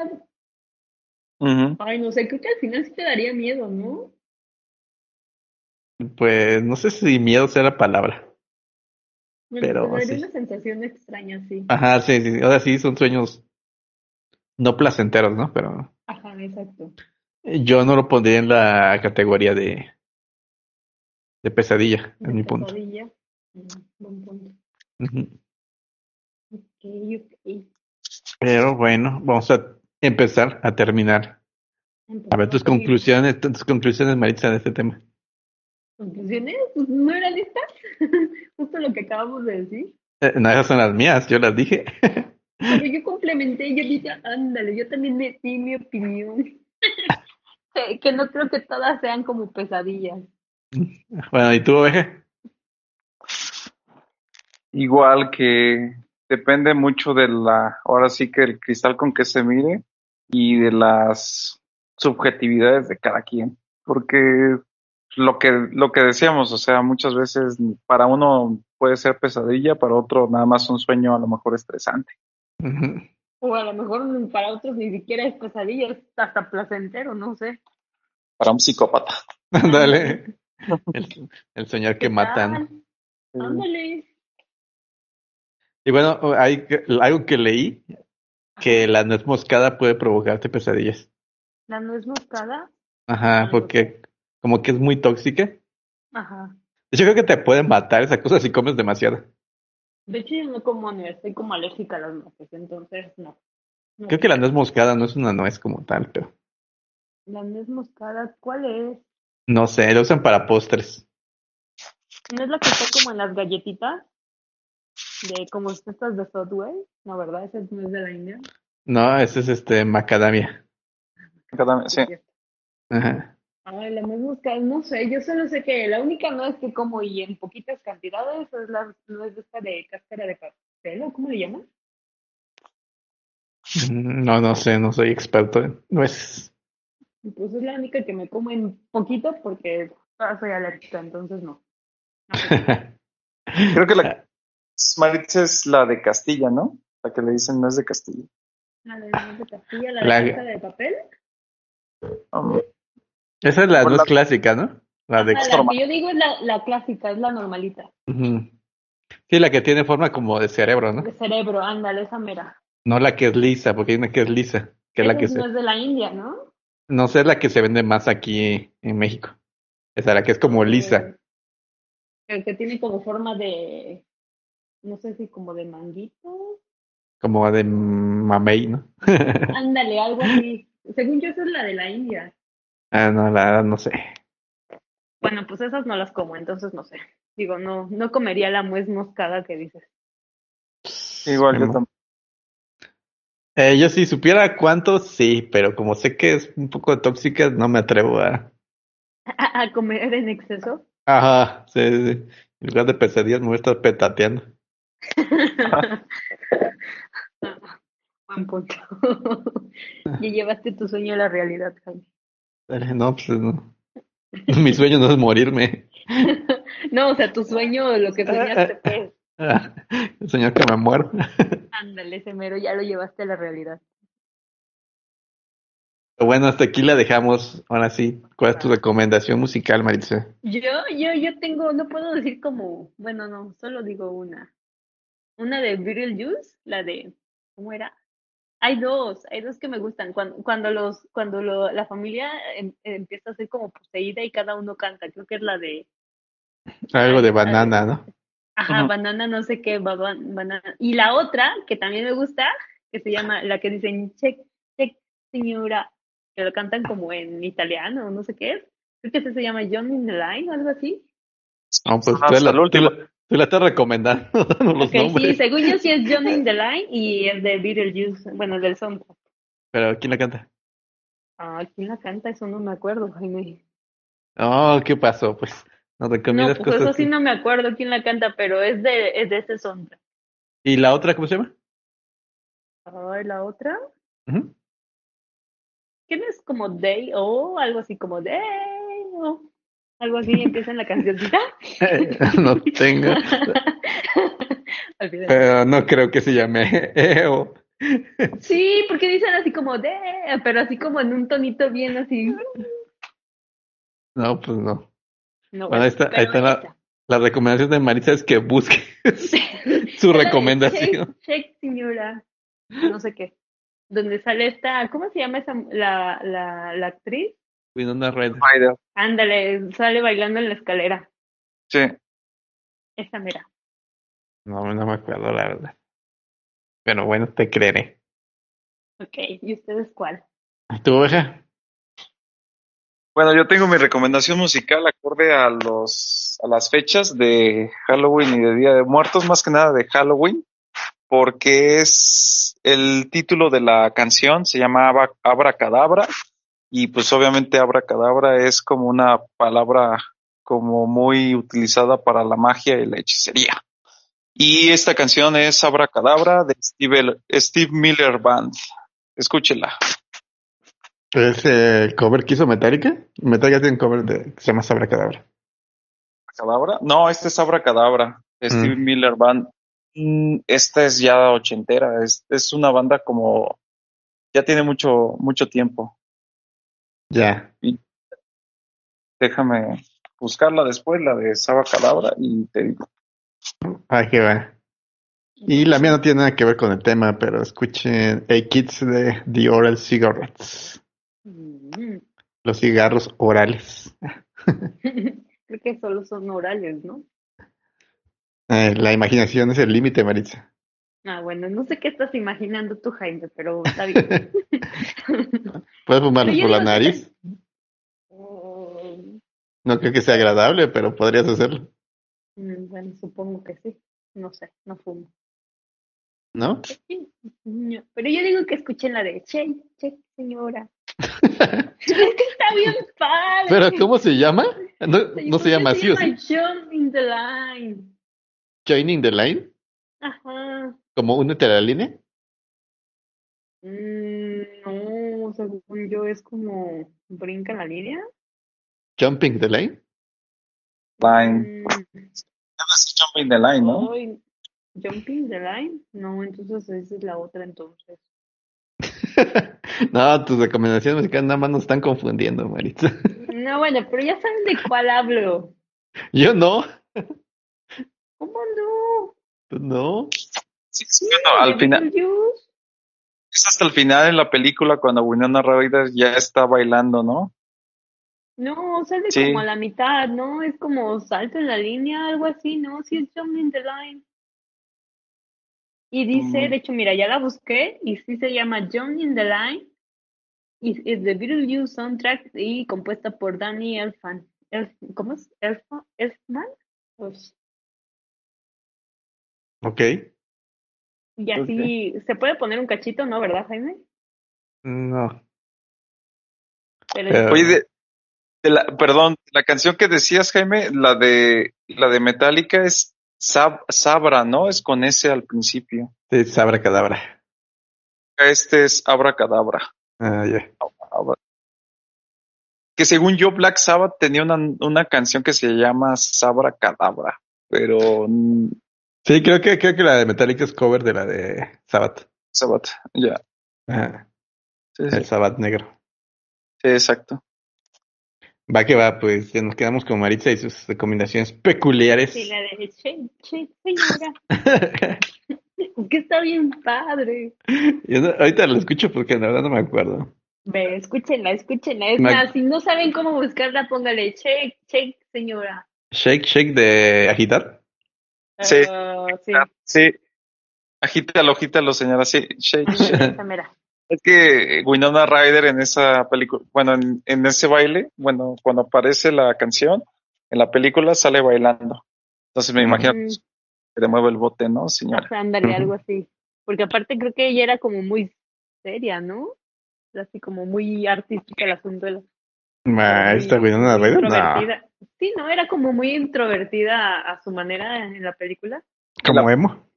daría-. Ay, no sé, creo que al final sí te daría miedo, ¿no? Pues no sé si miedo sea la palabra. Bueno, Pero te daría sí. una sensación extraña, sí. Ajá, sí, sí, ahora sí son sueños no placenteros, ¿no? Pero Ajá, exacto. Yo no lo pondría en la categoría de, de pesadilla, De en mi punto. pesadilla. Buen punto. Ok, ok. Pero bueno, vamos a empezar a terminar. A ver tus conclusiones, tus conclusiones, Maritza, de este tema. ¿Conclusiones? Pues, ¿No era lista? Justo lo que acabamos de decir. Eh, no, esas son las mías, yo las dije. Pero yo complementé, yo dije, ándale, yo también metí mi opinión. que, que no creo que todas sean como pesadillas. Bueno, ¿y tú, oveja? Igual que depende mucho de la, ahora sí que el cristal con que se mire y de las subjetividades de cada quien, porque lo que lo que decíamos, o sea, muchas veces para uno puede ser pesadilla, para otro nada más un sueño a lo mejor estresante. O a lo mejor para otros ni siquiera es pesadilla, es hasta placentero, no sé. Para un psicópata. Dale. El, el soñar que ¿Qué matan. Ándale. Y bueno, hay que- algo que leí, que la nuez moscada puede provocarte pesadillas. La nuez moscada. Ajá, porque como que es muy tóxica. Ajá. Yo creo que te puede matar esa cosa si comes demasiado. De hecho, yo no como nuez, soy como alérgica a las nueces, entonces no. No. Creo que la nuez moscada no es una nuez como tal, pero La nuez moscada, ¿cuál es? no sé, lo usan para postres. ¿No es la que está como en las galletitas? De como estas de Subway. No, ¿verdad? Esa no es de la India. No, ese es este macadamia. Cada- sí. Ajá. Ay, la nuez moscada, no sé, yo solo sé que la única nuez que como y en poquitas cantidades es la nuez esta de cáscara de pastel, ¿o cómo le llaman? No, no sé, no soy experto en nueces. Pues es la única que me como en poquito porque Ah, soy alérgica, entonces no. No, Creo que la Maritza es la de Castilla, ¿no? La que le dicen no es de Castilla. La de Manuel de Castilla, la de La- de Papel. Um, Esa es la más la- clásica, ¿no? La de... La que yo digo es la, la clásica, es la normalita. Sí, la que tiene forma como de cerebro, ¿no? De cerebro, ándale, esa mera. No la que es lisa, porque hay una que es lisa, que es la que no se... es de la India, ¿no? No sé, es la que se vende más aquí en México. Esa la que es como lisa. El que tiene como forma de, no sé si como de manguito. Como de mamey, ¿no? Ándale, algo así. Según yo, esa es la de la India. Ah, no, la verdad no sé. Bueno, pues esas no las como, entonces no sé. Digo, no, no comería la nuez moscada que dices. igual yo también. Eh, yo si supiera cuánto, sí, pero como sé que es un poco tóxica, no me atrevo a... A, a comer en exceso. Ajá, sí, sí, sí. En lugar de pesadillas me voy a estar petateando. Buen punto. y llevaste tu sueño a la realidad, Jaime. No, pues no. Mi sueño no es morirme. no, o sea, tu sueño, lo que soñaste, pues. El señor que me muero. Ándale, ese mero, ya lo llevaste a la realidad. Bueno, hasta aquí la dejamos. Ahora sí, ¿cuál es tu recomendación musical, Maritza? Yo, yo, yo tengo, no puedo decir como, bueno, no, solo digo una. Una de Beetlejuice, la de, ¿cómo era? Hay dos, hay dos que me gustan. Cuando, cuando los, cuando lo, la familia em- empieza a ser como poseída y cada uno canta, creo que es la de, Algo de banana, ¿no? ajá, banana, no sé qué, baba- banana. Y la otra, que también me gusta, que se llama, la que dicen, check, check, señora, que lo cantan como en italiano, no sé qué es. Creo que se llama John in the Line o algo así. No, pues Ajá, tú, la, tú la- tú la estás recomendando, los Ok, sí, nombres. según yo sí es John in the Line y es de Beetlejuice, bueno, del soundtrack. Pero ¿quién la canta? Ah, ¿quién la canta? Eso no me acuerdo, Jaime. Oh, ¿qué pasó? Pues No, recomiendas pues eso sí que- no me acuerdo quién la canta, pero es de, es de ese soundtrack. ¿Y la otra cómo se llama? Ay, la otra. ¿quién es como Day o algo así como Day o algo así empieza en la cancioncita? no tengo, pero no creo que se llame EO. Sí, porque dicen así como de, pero así como en un tonito bien así. No, pues no. No, Bueno, ahí está- ahí está la- recomendación de Maritza es que busque su recomendación. Shake, señora. No sé qué. Donde sale esta, ¿cómo se llama esa la, la, la actriz? Winona Ryder. Ándale, sale bailando en la escalera. Sí. Esa mera. No, no me acuerdo la verdad. Pero bueno, te creeré. Ok, ¿y ustedes cuál? ¿Tu oveja? Bueno, yo tengo mi recomendación musical acorde a los a las fechas de Halloween y de Día de Muertos, más que nada de Halloween, porque es el título de la canción se llama Abra, Abracadabra y pues obviamente Abracadabra es como una palabra como muy utilizada para la magia y la hechicería. Y esta canción es Abracadabra de Steve, Steve Miller Band. Escúchela. ¿Es el cover que hizo Metallica? Metallica tiene un cover de, que se llama Sabracadabra. ¿Cadabra? No, este es Abracadabra, de Steve Mm. Miller Band. Mm, Esta es ya ochentera, es, es una banda como ya tiene mucho, mucho tiempo. Ya. Déjame buscarla después, la de Cadabra, y te digo. Ah, que va. Y la mía no tiene nada que ver con el tema, pero escuchen Hey Kids de The Oral Cigarettes. Mm. Los cigarros orales. Creo que solo son orales, ¿no? Eh, la imaginación es el límite, Maritza. Ah, bueno, no sé qué estás imaginando tú, Jaime, pero está bien. Puedes fumarlos por la nariz. No creo que sea agradable, pero podrías hacerlo. mm, bueno, supongo que sí. No sé, no fumo. ¿No? No, Pero yo digo que escuchen la de Che, Che, señora. es que está bien padre. ¿Pero cómo se llama? No, Sí, no ¿por se llama así, ¿o sí? John in the line. Joining the line. Ajá. Como únete a la línea. Mm, no, según yo es como brinca la línea. Jumping the line. Line. Mm, Es Jumping the Line, ¿no? ay, Jumping the line. No, entonces esa es la otra entonces. no, tus recomendaciones musicales nada más nos están confundiendo, Maritza. No, bueno, pero ya saben de cuál hablo. Yo no. ¿Cómo no? Tú no. Sí, sí, bueno, al ¿De final, es hasta el final en la película cuando Winona Ryder ya está bailando, ¿no? No, sale Sí. como a la mitad, ¿no? Es como salto en la línea, algo así, ¿no? Sí, es Jumping the Line. Y dice, Mm. de hecho, mira, ya la busqué y sí se llama Jumping the Line. Y es de Beetlejuice soundtrack y compuesta por Danny Elfman. Elf- ¿Cómo es? Elfman? ¿Elfman? Pues, Ok. Y así, ¿se puede poner un cachito, no, verdad, Jaime? No. Pero Pero- Oye, de, de la, perdón, la canción que decías, Jaime, la de la de Metallica es Sab- Sabra, ¿no? Es con S al principio. Sí, sabra cadabra. Este es Abracadabra. Ah, ya. Abra- Que según yo, Black Sabbath tenía una, una canción que se llama Sabra Cadabra, pero Sí, creo que, creo que la de Metallica es cover de la de Sabbath. Sabbath, ya. Ajá. Sí, sí, El Sabbath negro. sí, exacto. Va que va, pues ya nos quedamos con Maritza y sus recomendaciones peculiares. sí, la de Shake, Shake, señora. Es que está bien padre. Yo no- ahorita lo escucho porque la verdad no me acuerdo. Ve, escúchenla, escúchenla. Es más, si no saben cómo buscarla, póngale check, check, señora. Shake, shake de agitar. Sí. Ah, sí. Sí. Agítalo, agítalo, señora. Sí, shake, shake. Es que Winona Ryder en esa película, bueno, en, en ese baile, bueno, cuando aparece la canción, en la película sale bailando. Entonces me imagino Mm, que le mueve el bote, ¿no, señora? ándale, algo así. Porque aparte creo que ella era como muy seria, ¿no? Así como muy artística el asunto. de la- Ma, esta Winona Ryder, no. Sí, no, era como muy introvertida a, su manera en la película. Como emo.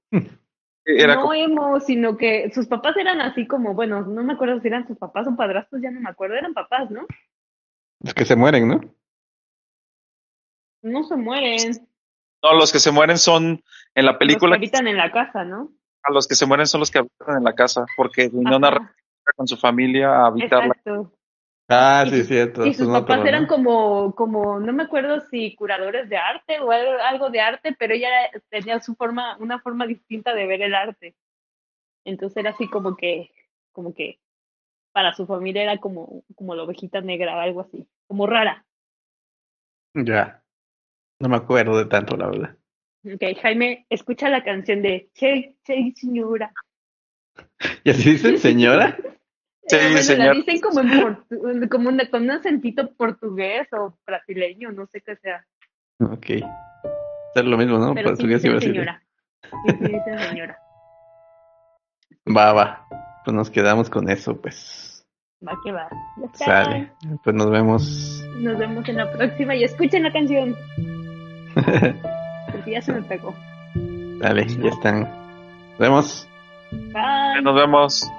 Era no como- emo, sino que sus papás eran así como, bueno, no me acuerdo si eran sus papás o padrastros, ya no me acuerdo, eran papás, ¿no? Los que se mueren, ¿no? No se mueren, no, los que se mueren son en la los que película, habitan en la casa, ¿no? a los que se mueren son los que habitan en la casa, porque Winona con su familia a habitarla. exacto. Ah, Y sí, cierto. Y sus papás eran como, como, no me acuerdo si curadores de arte o algo, de arte, pero ella tenía su forma, una forma distinta de ver el arte. Entonces era así como que, como que para su familia era como, como la ovejita negra o algo así, como rara. Ya. No me acuerdo de tanto, la verdad. Ok, Jaime, escucha la canción de Che, Che, señora. ¿Y así dicen, señora? Sí, Eh, bueno, señor. la dicen como, en portu- como una- con un acentito portugués o brasileño, no sé qué sea. ok. Es lo mismo, ¿no? Pero sí Portugués y dicen brasileño. señora. Sí, sí dicen señora. Va, va. Pues nos quedamos con eso, pues. Va que va. Ya está. Sale. Pues nos vemos. Nos vemos en la próxima y escuchen la canción. Porque ya se me pegó. Dale, ya están. Nos vemos. Bye. Nos vemos.